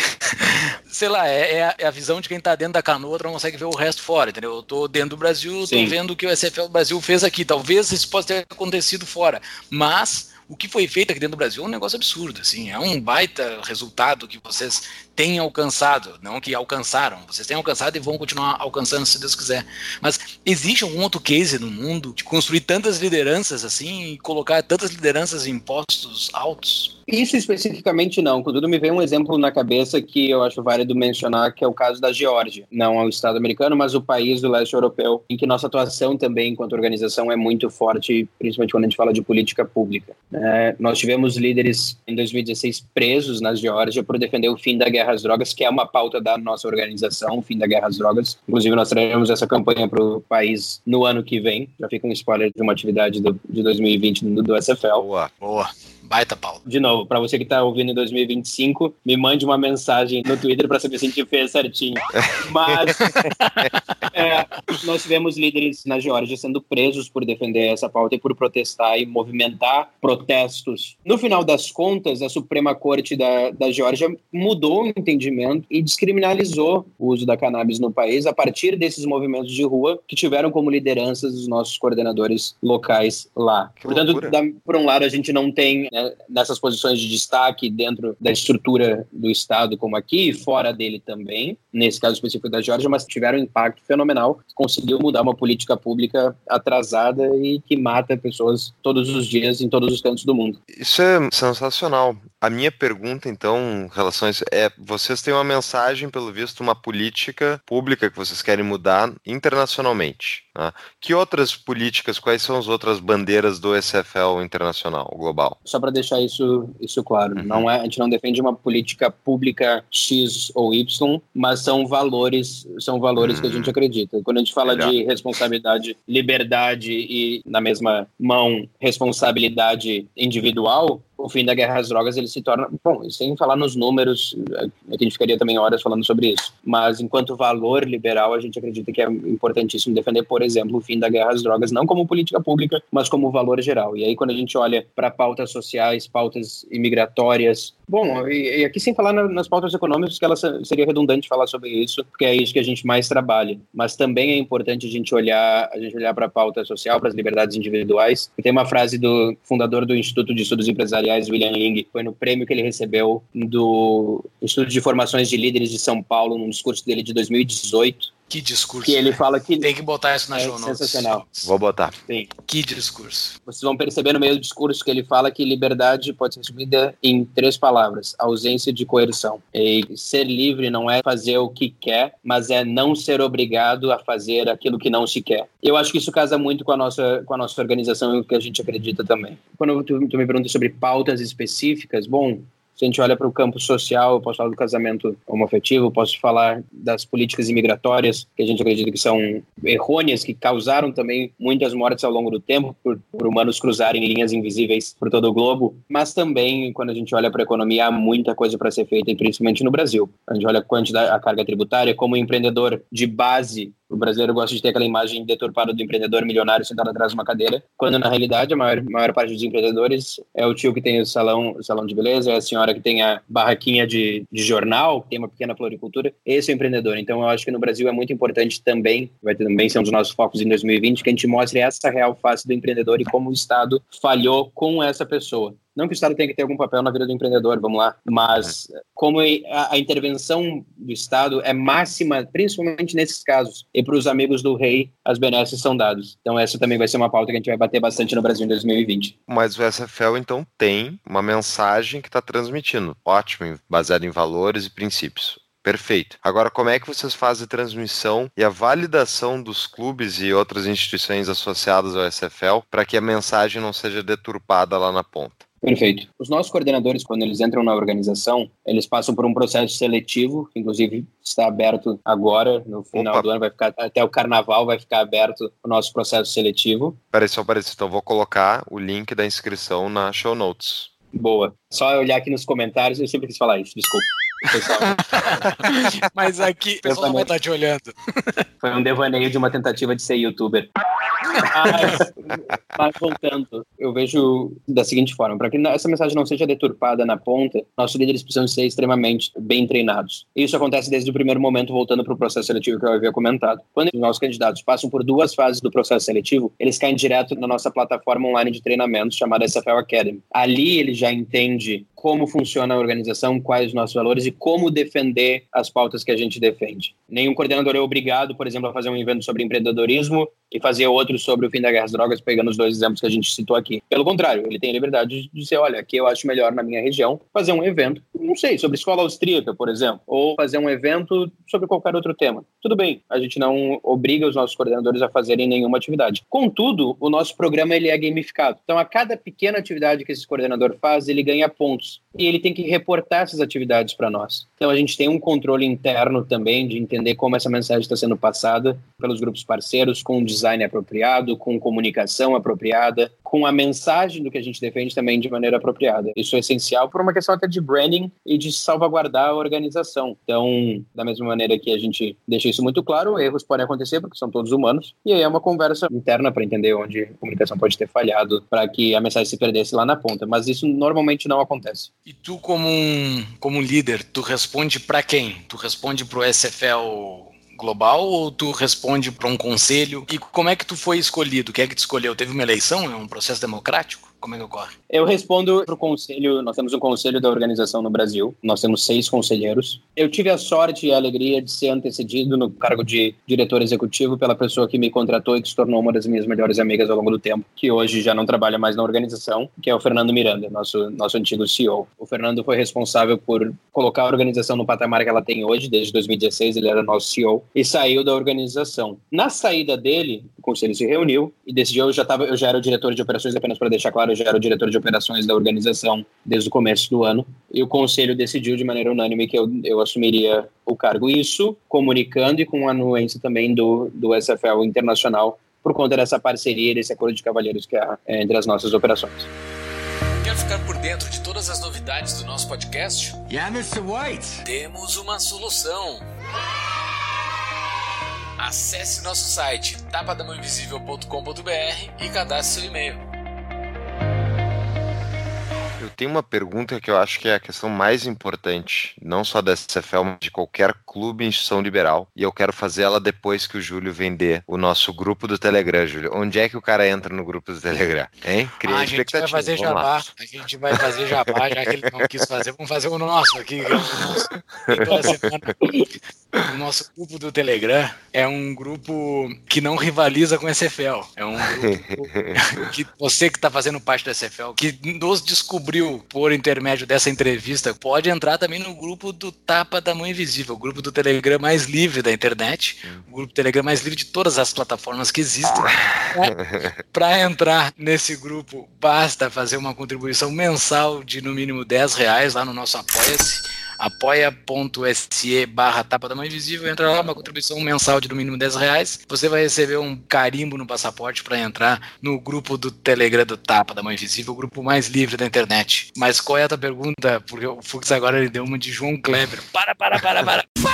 sei lá, é, é, a, é, a, visão de quem tá dentro da canoa, não consegue ver o resto fora, entendeu? Eu tô dentro do Brasil, Sim. tô vendo o que o SFL Brasil fez aqui. Talvez isso possa ter acontecido fora, mas o que foi feito aqui dentro do Brasil é um negócio absurdo, assim, é um baita resultado que vocês têm alcançado, não que alcançaram, vocês têm alcançado e vão continuar alcançando se Deus quiser. Mas existe algum outro case no mundo de construir tantas lideranças assim e colocar tantas lideranças em postos altos? Isso especificamente não. Contudo, me vem um exemplo na cabeça que eu acho válido mencionar, que é o caso da Geórgia. Não é o Estado americano, mas o país do leste europeu, em que nossa atuação também, enquanto organização, é muito forte, principalmente quando a gente fala de política pública. É, nós tivemos líderes em 2016 presos na Geórgia por defender o fim da guerra às drogas, que é uma pauta da nossa organização, fim da guerra às drogas. Inclusive, nós traremos essa campanha para o país no ano que vem. Já fica um spoiler de uma atividade do, de 2020 do, do SFL. Boa, boa. Baita, Paulo. De novo, para você que está ouvindo em 2025, me mande uma mensagem no Twitter para saber se a gente fez certinho. Mas é, nós tivemos líderes na Geórgia sendo presos por defender essa pauta e por protestar e movimentar protestos. No final das contas, a Suprema Corte da, da Geórgia mudou o entendimento e descriminalizou o uso da cannabis no país a partir desses movimentos de rua que tiveram como lideranças os nossos coordenadores locais lá. Que Portanto, da, por um lado, a gente não tem né, nessas posições de destaque dentro da estrutura do Estado, como aqui, e fora dele também, nesse caso específico da Geórgia, mas tiveram um impacto fenomenal, conseguiu mudar uma política pública atrasada e que mata pessoas todos os dias em todos os cantos do mundo. Isso é sensacional. A minha pergunta, então, em relação a isso, é: vocês têm uma mensagem, pelo visto, uma política pública que vocês querem mudar internacionalmente. Né? Que outras políticas, quais são as outras bandeiras do SFL internacional, global? Só para deixar isso, isso claro, uhum. não é, a gente não defende uma política pública X ou Y, mas são valores, são valores uhum. que a gente hum. acredita. Quando a gente fala Legal. de responsabilidade, liberdade e, na mesma mão, responsabilidade individual, o fim da guerra às drogas ele se torna bom sem falar nos números é, a gente ficaria também horas falando sobre isso mas enquanto valor liberal a gente acredita que é importantíssimo defender por exemplo o fim da guerra às drogas não como política pública mas como valor geral. E aí quando a gente olha para pautas sociais pautas imigratórias bom e, aqui sem falar nas pautas econômicas que ela seria redundante falar sobre isso porque é isso que a gente mais trabalha. Mas também é importante a gente olhar a gente olhar para a pauta social para as liberdades individuais. E tem uma frase do fundador do Instituto de Estudos Empresariais aliás, William Ling, foi no prêmio que ele recebeu do Instituto de Formações de Líderes de São Paulo, num discurso dele de 2018. Que discurso. Que ele fala que. Tem que botar isso na é jornal. Sensacional. Vou botar. Sim. Que discurso. Vocês vão perceber no meio do discurso que ele fala que liberdade pode ser resumida em três palavras: ausência de coerção. E ser livre não é fazer o que quer, mas é não ser obrigado a fazer aquilo que não se quer. Eu acho que isso casa muito com a nossa, com a nossa organização e o que a gente acredita também. Quando tu, tu me pergunta sobre pautas específicas, bom, se a gente olha para o campo social, eu posso falar do casamento homoafetivo, posso falar das políticas imigratórias, que a gente acredita que são errôneas, que causaram também muitas mortes ao longo do tempo, por, por humanos cruzarem linhas invisíveis por todo o globo. Mas também, quando a gente olha para a economia, há muita coisa para ser feita, principalmente no Brasil. A gente olha a quantidade, a carga tributária, como empreendedor de base o brasileiro gosta de ter aquela imagem deturpada do empreendedor milionário sentado atrás de uma cadeira, quando na realidade a maior, maior parte dos empreendedores é o tio que tem o salão, o salão de beleza, é a senhora que tem a barraquinha de, de jornal, que tem uma pequena floricultura. Esse é o empreendedor. Então eu acho que no Brasil é muito importante também, vai também ser um dos nossos focos em 2020, que a gente mostre essa real face do empreendedor e como o Estado falhou com essa pessoa. Não que o Estado tenha que ter algum papel na vida do empreendedor, vamos lá, mas como a, a intervenção do Estado é máxima, principalmente nesses casos, e para os amigos do rei, as benesses são dados. Então essa também vai ser uma pauta que a gente vai bater bastante no Brasil em 2020. Mas o SFL, então, tem uma mensagem que está transmitindo, ótimo, baseado em valores e princípios. Perfeito. Agora, como é que vocês fazem a transmissão e a validação dos clubes e outras instituições associadas ao SFL para que a mensagem não seja deturpada lá na ponta? Perfeito. Os nossos coordenadores, quando eles entram na organização, eles passam por um processo seletivo, que inclusive está aberto agora, no final Opa. do ano, vai ficar até o carnaval vai ficar aberto o nosso processo seletivo. Peraí, só peraí, então vou colocar o link da inscrição na show notes. Boa. Só olhar aqui nos comentários, eu sempre quis falar isso, desculpa. Mas aqui, o pessoal vai estar te olhando. Foi um devaneio de uma tentativa de ser youtuber. Mas, mas voltando, eu vejo da seguinte forma: para que essa mensagem não seja deturpada na ponta, nossos líderes precisam ser extremamente bem treinados. Isso acontece desde o primeiro momento, voltando para o processo seletivo que eu havia comentado. Quando os nossos candidatos passam por duas fases do processo seletivo, eles caem direto na nossa plataforma online de treinamento chamada SFL Academy. Ali ele já entende como funciona a organização, quais os nossos valores e como defender as pautas que a gente defende. Nenhum coordenador é obrigado, por exemplo, a fazer um evento sobre empreendedorismo e fazer outro sobre o fim da guerra às drogas, pegando os dois exemplos que a gente citou aqui. Pelo contrário, ele tem liberdade de dizer, olha, aqui eu acho melhor na minha região fazer um evento, não sei, sobre escola austríaca, por exemplo, ou fazer um evento sobre qualquer outro tema. Tudo bem, a gente não obriga os nossos coordenadores a fazerem nenhuma atividade. Contudo, o nosso programa ele é gamificado. Então, a cada pequena atividade que esse coordenador faz, ele ganha pontos. E ele tem que reportar essas atividades para nós. Então, a gente tem um controle interno também de entender como essa mensagem está sendo passada pelos grupos parceiros, com um design apropriado, com comunicação apropriada, com a mensagem do que a gente defende também de maneira apropriada. Isso é essencial por uma questão até de branding e de salvaguardar a organização. Então, da mesma maneira que a gente deixa isso muito claro, erros podem acontecer porque são todos humanos, e aí é uma conversa interna para entender onde a comunicação pode ter falhado para que a mensagem se perdesse lá na ponta, mas isso normalmente não acontece. E tu como um, como líder, tu responde para quem? Tu responde para o SFL global ou tu responde para um conselho? E como é que tu foi escolhido? Quem é que te escolheu? Teve uma eleição? É um processo democrático? Como é que ocorre? Eu respondo para o conselho. Nós temos um conselho da organização no Brasil. Nós temos seis conselheiros. Eu tive a sorte e a alegria de ser antecedido no cargo de diretor executivo pela pessoa que me contratou e que se tornou uma das minhas melhores amigas ao longo do tempo, que hoje já não trabalha mais na organização, que é o Fernando Miranda, nosso nosso antigo CEO. O Fernando foi responsável por colocar a organização no patamar que ela tem hoje. Desde 2016 ele era nosso CEO e saiu da organização. Na saída dele, o conselho se reuniu e decidiu. Eu já tava, eu já era o diretor de operações apenas para deixar claro eu já era o diretor de operações da organização desde o começo do ano, e o conselho decidiu de maneira unânime que eu, eu assumiria o cargo. Isso comunicando e com a anuência também do, do SFL Internacional, por conta dessa parceria, desse acordo de cavalheiros que há é, entre as nossas operações. Quer ficar por dentro de todas as novidades do nosso podcast? Yeah, Mr. White. Temos uma solução. Acesse nosso site tapadamãoinvisível.com.br e cadastre seu e-mail tem uma pergunta que eu acho que é a questão mais importante, não só da SFL, mas de qualquer clube e instituição liberal. E eu quero fazer ela depois que o Júlio vender o nosso grupo do Telegram, Júlio. Onde é que o cara entra no grupo do Telegram? Hein? Cria ah, a gente vai fazer vamos jabá. Lá. A gente vai fazer jabá, já que ele não quis fazer. Vamos fazer o nosso aqui. É o nosso, toda semana. O nosso grupo do Telegram é um grupo que não rivaliza com o SFL. É um grupo que você que está fazendo parte do SFL, que nos descobriu por intermédio dessa entrevista, pode entrar também no grupo do Tapa da Mão Invisível, o grupo do Telegram mais livre da internet, o grupo do Telegram mais livre de todas as plataformas que existem. Para entrar nesse grupo, basta fazer uma contribuição mensal de no mínimo 10 reais lá no nosso Apoia-se apoia.se barra tapa da mão invisível, entra lá, uma contribuição mensal de no mínimo 10 reais, você vai receber um carimbo no passaporte para entrar no grupo do Telegram do Tapa da Mão Invisível, o grupo mais livre da internet. Mas qual é a tua pergunta? Porque o Fux agora ele deu uma de João Kleber. Para, para, para, para.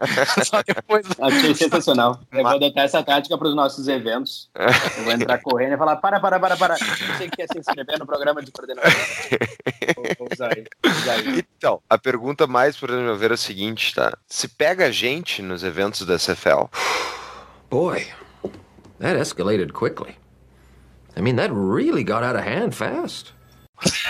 Só depois. Achei sensacional. Eu vou adotar essa tática para os nossos eventos. Eu vou entrar correndo e falar: para, para, para, para. Você quer se inscrever no programa de coordenação? Vou, usar aí, Então, a pergunta mais, por meu ver, é o seguinte, tá? Se pega gente nos eventos da CFL. Boy, that escalated quickly. I mean, that really got out of hand fast.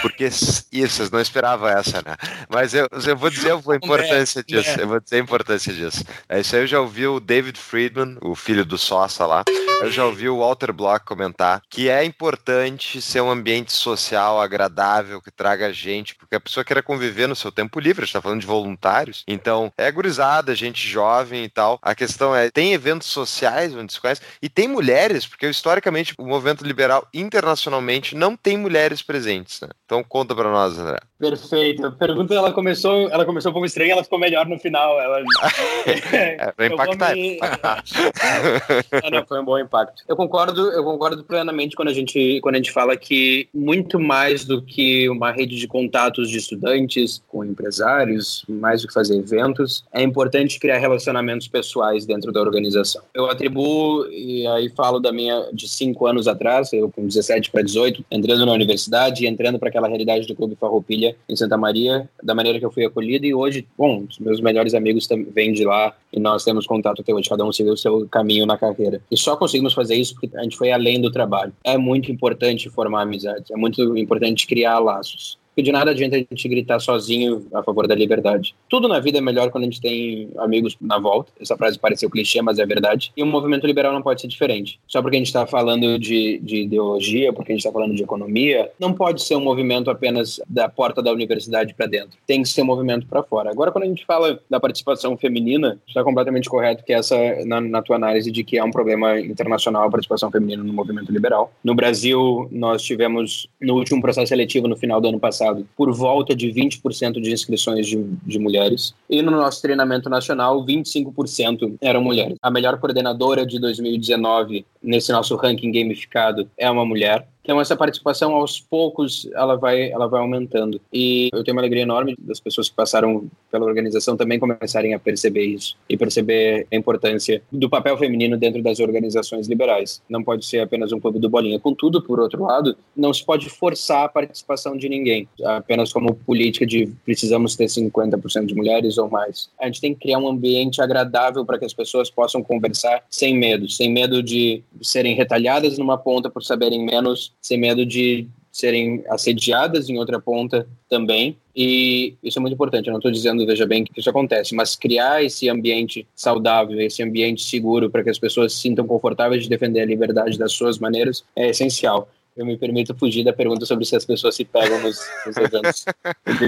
Porque isso, vocês não esperavam essa, né? Mas eu, eu vou dizer a importância disso. Eu vou dizer a importância disso. É, isso aí eu já ouvi o David Friedman, o filho do Sosa lá. Eu já ouvi o Walter Block comentar que é importante ser um ambiente social agradável, que traga gente, porque a pessoa quer conviver no seu tempo livre, a gente tá falando de voluntários. Então, é gurizada, gente jovem e tal. A questão é, tem eventos sociais onde se conhece, e tem mulheres, porque historicamente o movimento liberal internacionalmente não tem mulheres presentes, né? Então conta para nós, André. Perfeito. A pergunta ela começou, ela começou um pouco estranha, ela ficou melhor no final. Ela... é, pra impactar. Me... é, não, foi um bom impacto. Eu concordo, eu concordo plenamente quando a gente quando a gente fala que muito mais do que uma rede de contatos de estudantes com empresários, mais do que fazer eventos, é importante criar relacionamentos pessoais dentro da organização. Eu atribuo e aí falo da minha de cinco anos atrás, eu com 17 para 18, entrando na universidade e para aquela realidade do Clube Farroupilha em Santa Maria, da maneira que eu fui acolhido, e hoje, bom, os meus melhores amigos vêm de lá e nós temos contato até hoje, cada um seguiu o seu caminho na carreira. E só conseguimos fazer isso porque a gente foi além do trabalho. É muito importante formar amizades, é muito importante criar laços. Porque de nada adianta a gente gritar sozinho a favor da liberdade. Tudo na vida é melhor quando a gente tem amigos na volta. Essa frase pareceu clichê, mas é verdade. E o movimento liberal não pode ser diferente. Só porque a gente está falando de, de ideologia, porque a gente está falando de economia, não pode ser um movimento apenas da porta da universidade para dentro. Tem que ser um movimento para fora. Agora, quando a gente fala da participação feminina, está completamente correto que essa, na, na tua análise, de que é um problema internacional a participação feminina no movimento liberal. No Brasil, nós tivemos, no último processo seletivo, no final do ano passado, passado por volta de 20% de inscrições de, de mulheres. E no nosso treinamento nacional, 25% eram mulheres. A melhor coordenadora de 2019 nesse nosso ranking gamificado é uma mulher Então essa participação aos poucos ela vai ela vai aumentando. E eu tenho uma alegria enorme das pessoas que passaram pela organização também começarem a perceber isso e perceber a importância do papel feminino dentro das organizações liberais. Não pode ser apenas um clube do bolinha. Contudo, por outro lado, não se pode forçar a participação de ninguém, apenas como política de precisamos ter 50% de mulheres ou mais. A gente tem que criar um ambiente agradável para que as pessoas possam conversar sem medo, sem medo de serem retalhadas numa ponta por saberem menos, sem medo de serem assediadas em outra ponta também. E isso é muito importante. Eu não estou dizendo, veja bem, que isso acontece, mas criar esse ambiente saudável, esse ambiente seguro para que as pessoas se sintam confortáveis de defender a liberdade das suas maneiras é essencial eu me permito fugir da pergunta sobre se as pessoas se pegam nos, nos eventos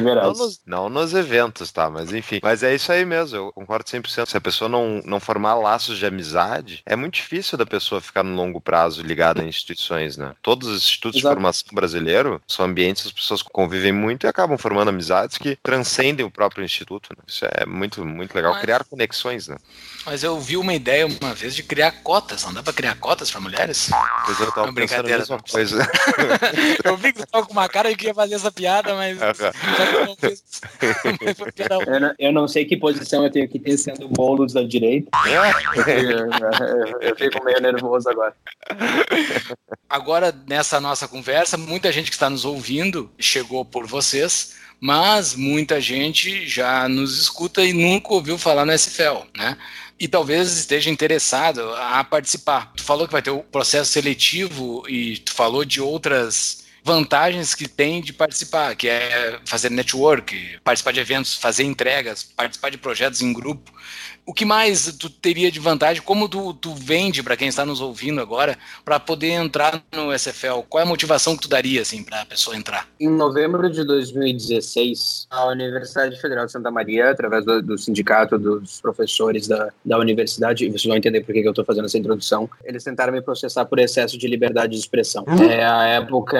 não nos, não nos eventos, tá? Mas enfim. Mas é isso aí mesmo, eu concordo 100%. Se a pessoa não, não formar laços de amizade, é muito difícil da pessoa ficar no longo prazo ligada a instituições, né? Todos os institutos Exato. de formação brasileiro são ambientes que as pessoas convivem muito e acabam formando amizades que transcendem o próprio instituto. Né? Isso é muito, muito legal. Mas... Criar conexões, né? Mas eu vi uma ideia uma vez de criar cotas. Não dá pra criar cotas para mulheres? Pois eu tava pensando a mesma coisa. Eu vi que você tava com uma cara que ia fazer essa piada, mas eu não fiz. eu, não, eu não sei que posição eu tenho que ter sendo o Boulos da direita. eu, eu fico meio nervoso agora. Agora, nessa nossa conversa, muita gente que está nos ouvindo chegou por vocês mas muita gente já nos escuta e nunca ouviu falar no SFL, né? E talvez esteja interessado a participar. Tu falou que vai ter o processo seletivo e tu falou de outras vantagens que tem de participar, que é fazer network, participar de eventos, fazer entregas, participar de projetos em grupo. O que mais tu teria de vantagem? Como tu, tu vende para quem está nos ouvindo agora para poder entrar no SFL? Qual é a motivação que tu daria assim para a pessoa entrar? Em novembro de 2016, a Universidade Federal de Santa Maria, através do, do sindicato dos professores da, da universidade, vocês vão entender por que, que eu estou fazendo essa introdução, eles tentaram me processar por excesso de liberdade de expressão. Uhum. É, a época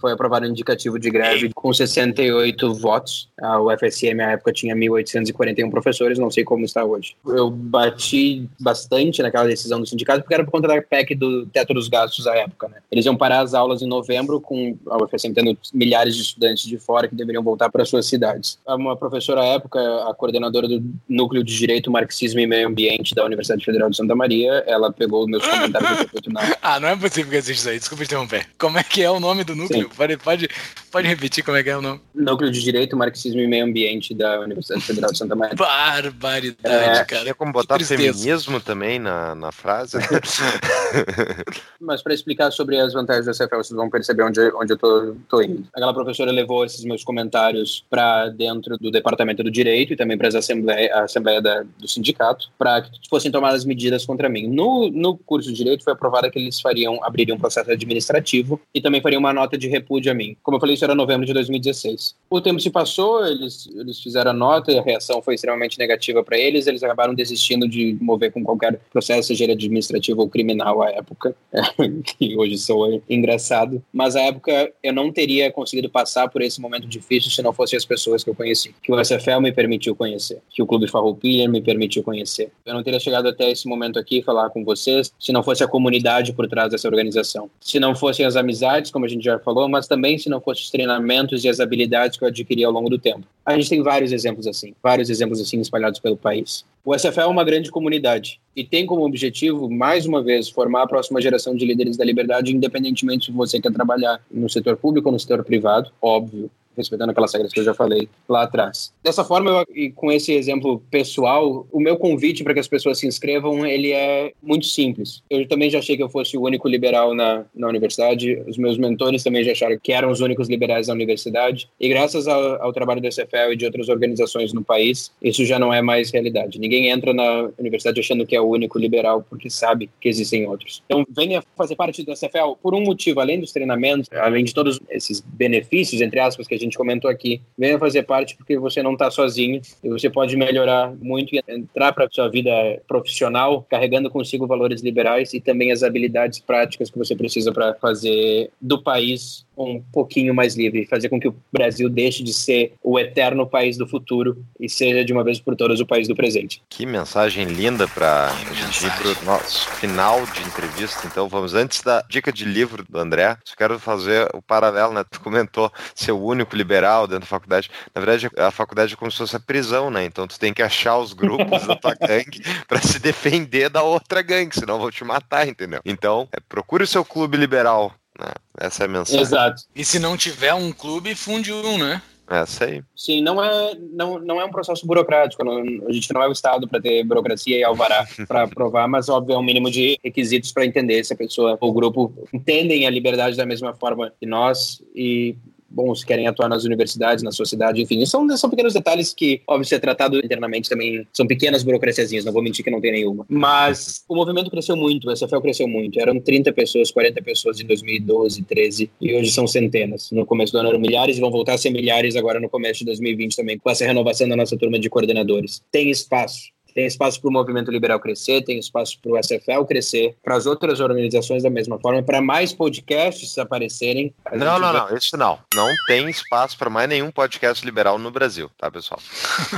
foi aprovado um indicativo de greve com 68 votos. A UFSM, à época, tinha 1.841 professores, não sei como está hoje eu bati bastante naquela decisão do sindicato, porque era por conta da PEC do teto dos gastos à época, né? Eles iam parar as aulas em novembro, com a UFSM tendo milhares de estudantes de fora que deveriam voltar para suas cidades. Uma professora à época, a coordenadora do Núcleo de Direito, Marxismo e Meio Ambiente da Universidade Federal de Santa Maria, ela pegou meus comentários que na... Ah, não é possível que exista isso aí, desculpa interromper. Como é que é o nome do núcleo? Pode, pode, pode repetir como é que é o nome? Núcleo de Direito, Marxismo e Meio Ambiente da Universidade Federal de Santa Maria. Barbaridade, é, cara. Tinha como botar feminismo também na, na frase. Mas para explicar sobre as vantagens da CFL, vocês vão perceber onde, onde eu tô, tô indo. Aquela professora levou esses meus comentários para dentro do Departamento do Direito e também para a Assembleia, a Assembleia da, do Sindicato, para que fossem tomadas medidas contra mim. No, no curso de Direito foi aprovado que eles fariam, abririam um processo administrativo e também fariam uma nota de repúdio a mim. Como eu falei, isso era novembro de 2016. O tempo se passou, eles, eles fizeram a nota e a reação foi extremamente negativa para eles, eles acabaram desistindo de mover com qualquer processo, seja administrativo ou criminal à época, que hoje sou engraçado. Mas à época eu não teria conseguido passar por esse momento difícil se não fossem as pessoas que eu conheci, que o SFL me permitiu conhecer, que o Clube Farroupilha me permitiu conhecer. Eu não teria chegado até esse momento aqui falar com vocês se não fosse a comunidade por trás dessa organização, se não fossem as amizades, como a gente já falou, mas também se não fossem os treinamentos e as habilidades que eu adquiri ao longo do tempo. A gente tem vários exemplos assim, vários exemplos assim espalhados pelo país. O SFL é uma grande comunidade e tem como objetivo, mais uma vez, formar a próxima geração de líderes da liberdade, independentemente se você quer trabalhar no setor público ou no setor privado, óbvio respeitando aquelas regras que eu já falei lá atrás. Dessa forma, eu, e com esse exemplo pessoal, o meu convite para que as pessoas se inscrevam, ele é muito simples. Eu também já achei que eu fosse o único liberal na, na universidade, os meus mentores também já acharam que eram os únicos liberais na universidade, e graças ao, ao trabalho do SFL e de outras organizações no país, isso já não é mais realidade. Ninguém entra na universidade achando que é o único liberal, porque sabe que existem outros. Então, venha fazer parte do SFL por um motivo, além dos treinamentos, além de todos esses benefícios, entre aspas, que a gente gente comentou aqui. Venha fazer parte porque você não está sozinho e você pode melhorar muito e entrar para sua vida profissional carregando consigo valores liberais e também as habilidades práticas que você precisa para fazer do país um pouquinho mais livre, fazer com que o Brasil deixe de ser o eterno país do futuro e seja de uma vez por todas o país do presente. Que mensagem linda para a gente ir para o nosso final de entrevista. Então vamos, antes da dica de livro do André, só quero fazer o paralelo, né? Tu comentou ser o único liberal dentro da faculdade. Na verdade, a faculdade é como se fosse a prisão, né? Então tu tem que achar os grupos da tua gangue para se defender da outra gangue, senão vou te matar, entendeu? Então, é, procure o seu clube liberal. Né? Essa é a mensagem. Exato. E se não tiver um clube, funde um, né? Essa aí. Sim, não é, não, não é um processo burocrático. Não, a gente não é o Estado para ter burocracia e alvará para aprovar, mas, óbvio, é um mínimo de requisitos para entender se a pessoa ou o grupo entendem a liberdade da mesma forma que nós e bom, se querem atuar nas universidades, na sociedade, enfim. São, são pequenos detalhes que, óbvio, ser tratado internamente também são pequenas burocraciazinhas, não vou mentir que não tem nenhuma. Mas o movimento cresceu muito, a SFL cresceu muito. Eram 30 pessoas, 40 pessoas em 2012, 13 e hoje são centenas. No começo do ano eram milhares e vão voltar a ser milhares agora no começo de 2020 também, com essa renovação da nossa turma de coordenadores. Tem espaço tem espaço para o movimento liberal crescer, tem espaço para o SFL crescer, para as outras organizações da mesma forma, para mais podcasts aparecerem. Não, não, não, isso não. Não tem espaço para mais nenhum podcast liberal no Brasil, tá, pessoal?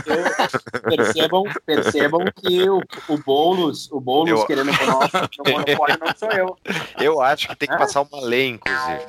Eu, percebam, percebam que o, o Boulos, o Boulos eu... querendo que o monopólio não sou eu. Eu acho que tem que passar uma lei, inclusive.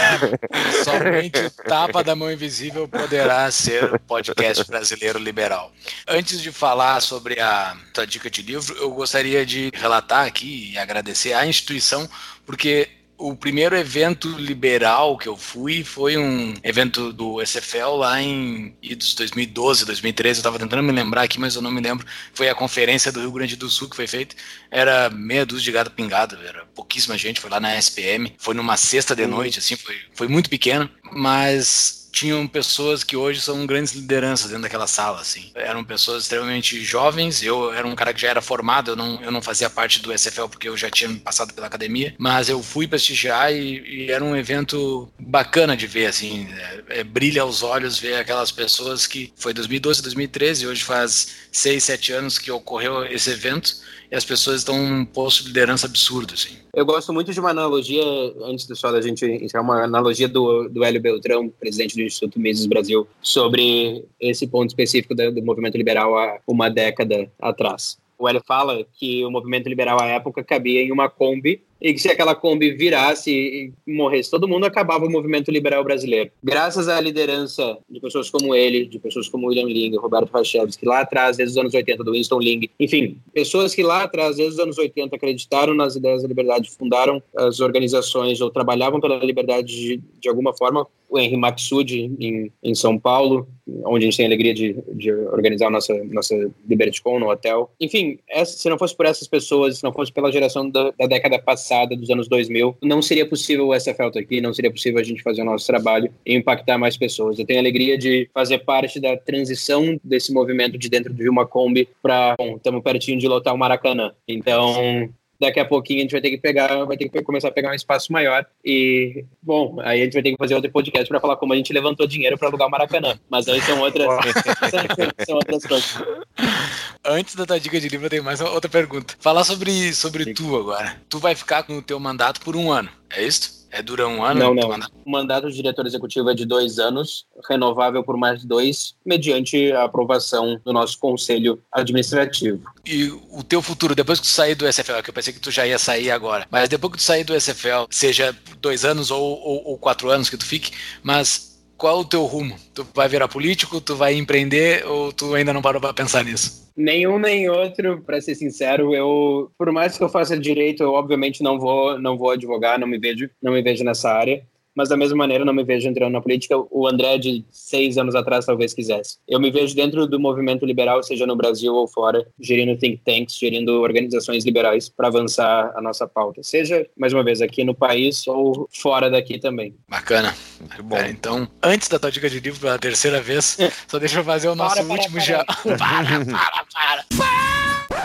Somente o tapa da mão invisível poderá ser o podcast brasileiro liberal. Antes de falar sobre a a tua dica de livro, eu gostaria de relatar aqui e agradecer à instituição, porque o primeiro evento liberal que eu fui foi um evento do SFL lá em 2012, 2013. Eu estava tentando me lembrar aqui, mas eu não me lembro. Foi a conferência do Rio Grande do Sul que foi feita. Era meia dúzia de gado pingado, era pouquíssima gente. Foi lá na SPM. Foi numa sexta de noite, assim, foi, foi muito pequeno, mas tinham pessoas que hoje são grandes lideranças dentro daquela sala, assim. Eram pessoas extremamente jovens, eu era um cara que já era formado, eu não, eu não fazia parte do SFL porque eu já tinha passado pela academia, mas eu fui prestigiar e, e era um evento bacana de ver, assim, é, é, brilha aos olhos ver aquelas pessoas que foi 2012, 2013, hoje faz 6, 7 anos que ocorreu esse evento, e as pessoas estão num posto de liderança absurdo, assim. Eu gosto muito de uma analogia, antes do só da gente entrar, uma analogia do, do Hélio Beltrão, presidente do Instituto Mises Brasil, sobre esse ponto específico do, do movimento liberal há uma década atrás. O Hélio fala que o movimento liberal à época cabia em uma Kombi e que se aquela Kombi virasse e morresse todo mundo, acabava o movimento liberal brasileiro. Graças à liderança de pessoas como ele, de pessoas como William Ling, Roberto que lá atrás, desde os anos 80, do Winston Ling, enfim, pessoas que lá atrás, desde os anos 80, acreditaram nas ideias da liberdade, fundaram as organizações ou trabalhavam pela liberdade de, de alguma forma, o Henry Maxud em, em São Paulo, onde a gente tem a alegria de, de organizar a nossa, nossa LibertyCon no hotel. Enfim, essa, se não fosse por essas pessoas, se não fosse pela geração da, da década passada, dos anos 2000, não seria possível o SFL estar aqui, não seria possível a gente fazer o nosso trabalho e impactar mais pessoas. Eu tenho a alegria de fazer parte da transição desse movimento de dentro de uma Kombi para, estamos pertinho de lotar o Maracanã. Então, daqui a pouquinho a gente vai ter que pegar, vai ter que começar a pegar um espaço maior e, bom, aí a gente vai ter que fazer outro podcast para falar como a gente levantou dinheiro para alugar o Maracanã. Mas aí são outras, são outras coisas. Antes da tua dica de livro, eu tenho mais uma outra pergunta. Falar sobre, sobre tu agora. Tu vai ficar com o teu mandato por um ano, é isso? É dura um ano? Não, não. O mandato de diretor executivo é de dois anos, renovável por mais dois, mediante a aprovação do nosso conselho administrativo. E o teu futuro, depois que tu sair do SFL, que eu pensei que tu já ia sair agora, mas depois que tu sair do SFL, seja dois anos ou, ou, ou quatro anos que tu fique, mas qual o teu rumo? Tu vai virar político, tu vai empreender ou tu ainda não parou para pensar nisso? Nenhum nem outro, para ser sincero, eu, por mais que eu faça direito, eu obviamente não vou, não vou advogar, não me vejo, não me vejo nessa área mas da mesma maneira não me vejo entrando na política. O André de seis anos atrás talvez quisesse. Eu me vejo dentro do movimento liberal, seja no Brasil ou fora, gerindo think tanks, gerindo organizações liberais para avançar a nossa pauta, seja mais uma vez aqui no país ou fora daqui também. Bacana. Bom, é, então, antes da tua dica de livro pela terceira vez, só deixa eu fazer o nosso para, último para, já. para, para, para. para.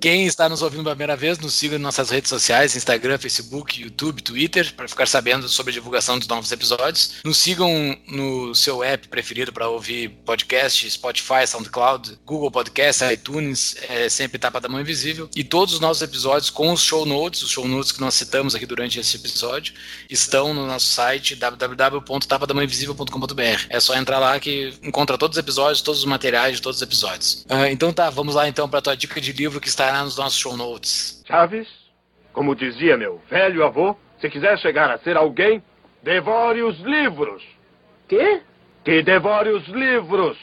Quem está nos ouvindo pela primeira vez, nos siga em nossas redes sociais, Instagram, Facebook, YouTube, Twitter, para ficar sabendo sobre a divulgação dos novos episódios. Nos sigam no seu app preferido para ouvir podcast, Spotify, SoundCloud, Google Podcast, iTunes, é sempre Tapa da Mão Invisível. E todos os nossos episódios com os show notes, os show notes que nós citamos aqui durante esse episódio, estão no nosso site www.tapadamãoinvisível.com.br. É só entrar lá que encontra todos os episódios, todos os materiais de todos os episódios. Uh, então tá, vamos lá então para a tua dica de livro que estará nos nossos show notes. Chaves, como dizia meu velho avô, se quiser chegar a ser alguém, devore os livros. Quê? Que devore os livros.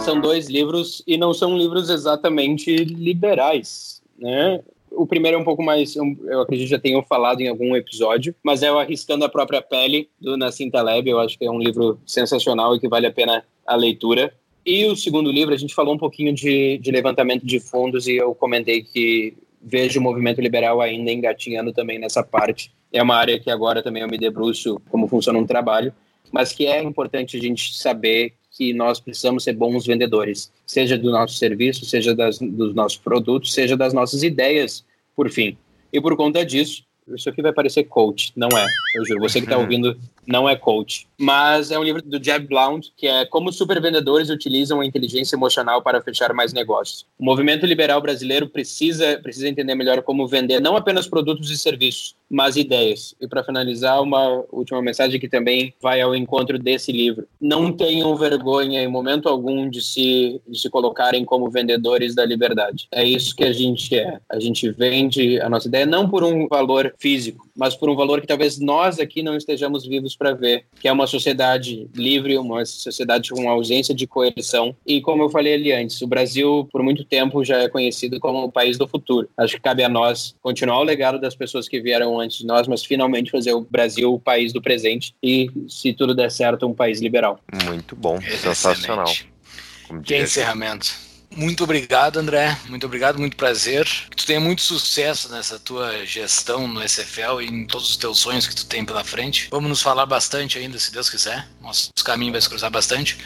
São dois livros e não são livros exatamente liberais, né? O primeiro é um pouco mais, eu acredito já tenho falado em algum episódio, mas é o Arriscando a Própria Pele, do Nassim Taleb. Eu acho que é um livro sensacional e que vale a pena a leitura. E o segundo livro, a gente falou um pouquinho de, de levantamento de fundos e eu comentei que vejo o movimento liberal ainda engatinhando também nessa parte. É uma área que agora também eu me debruço como funciona um trabalho, mas que é importante a gente saber que nós precisamos ser bons vendedores, seja do nosso serviço, seja das, dos nossos produtos, seja das nossas ideias, por fim. E por conta disso, isso aqui vai parecer coach, não é, eu juro. Você que está ouvindo não é coach. Mas é um livro do Jeb Blount, que é Como Supervendedores Utilizam a Inteligência Emocional para Fechar Mais Negócios. O movimento liberal brasileiro precisa, precisa entender melhor como vender não apenas produtos e serviços, mas ideias. E para finalizar, uma última mensagem que também vai ao encontro desse livro. Não tenham vergonha em momento algum de se, de se colocarem como vendedores da liberdade. É isso que a gente é. A gente vende a nossa ideia não por um valor físico, mas por um valor que talvez nós aqui não estejamos vivos para ver, que é uma sociedade livre, uma sociedade com ausência de coerção. E como eu falei ali antes, o Brasil, por muito tempo, já é conhecido como o país do futuro. Acho que cabe a nós continuar o legado das pessoas que vieram antes de nós, mas finalmente fazer o Brasil o país do presente e, se tudo der certo, um país liberal. Muito bom, sensacional. Que encerramento. Muito obrigado, André. Muito obrigado, muito prazer. Que tu tenha muito sucesso nessa tua gestão no SFL e em todos os teus sonhos que tu tem pela frente. Vamos nos falar bastante ainda, se Deus quiser. Nosso caminho vai se cruzar bastante.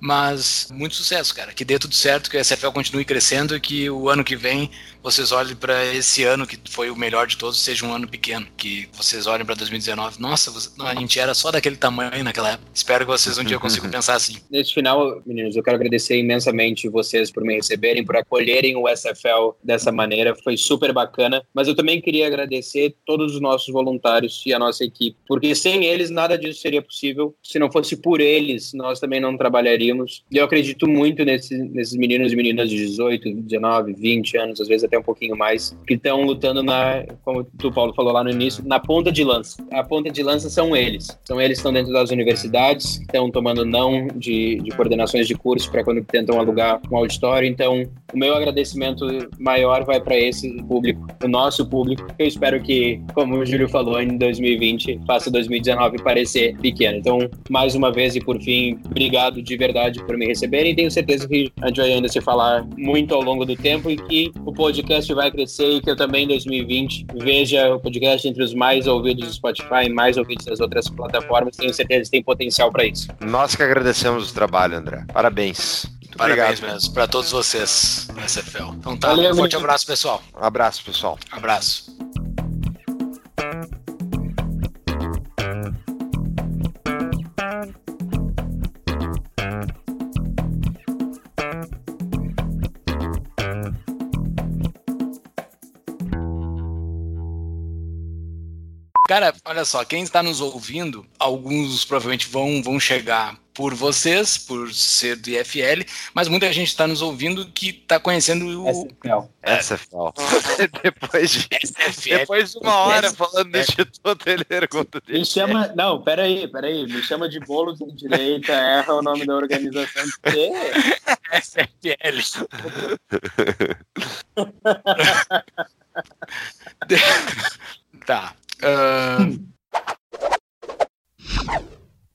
Mas muito sucesso, cara. Que dê tudo certo, que a SFL continue crescendo e que o ano que vem vocês olhem para esse ano que foi o melhor de todos, seja um ano pequeno. Que vocês olhem para 2019. Nossa, a gente era só daquele tamanho naquela época. Espero que vocês um dia consigam pensar assim. Nesse final, meninos, eu quero agradecer imensamente vocês por me receberem, por acolherem o SFL dessa maneira. Foi super bacana. Mas eu também queria agradecer todos os nossos voluntários e a nossa equipe, porque sem eles nada disso seria possível. Se não fosse por eles, nós também não trabalharíamos. E eu acredito muito nesse, nesses meninos e meninas de 18, 19, 20 anos, às vezes até um pouquinho mais, que estão lutando na, como o Paulo falou lá no início, na ponta de lança. A ponta de lança são eles. São eles que estão dentro das universidades, estão tomando não de, de coordenações de curso para quando tentam alugar um auditório. Então, o meu agradecimento maior vai para esse público, o nosso público. Eu espero que, como o Júlio falou, em 2020 faça 2019 parecer pequeno. Então, mais uma vez e por fim, obrigado de verdade por me receberem. Tenho certeza que a gente vai ainda se falar muito ao longo do tempo e que o podcast vai crescer e que eu também em 2020 veja o podcast entre os mais ouvidos do Spotify e mais ouvidos das outras plataformas. Tenho certeza que tem potencial para isso. Nós que agradecemos o trabalho, André. Parabéns. Muito Parabéns obrigado. mesmo para todos vocês, SFL. Então tá, Valeu, um forte abraço, pessoal. Um abraço, pessoal. Abraço. Cara, olha só, quem está nos ouvindo, alguns provavelmente vão, vão chegar por vocês, por ser do IFL, mas muita gente está nos ouvindo que está conhecendo o SFL. SFL. depois, de, SFL. depois de uma hora falando de tudo, ele pergunta dele. Me chama. Não, peraí, peraí. Me chama de bolo de direita, erra o nome da organização. SFL. tá. Uh. Hmm.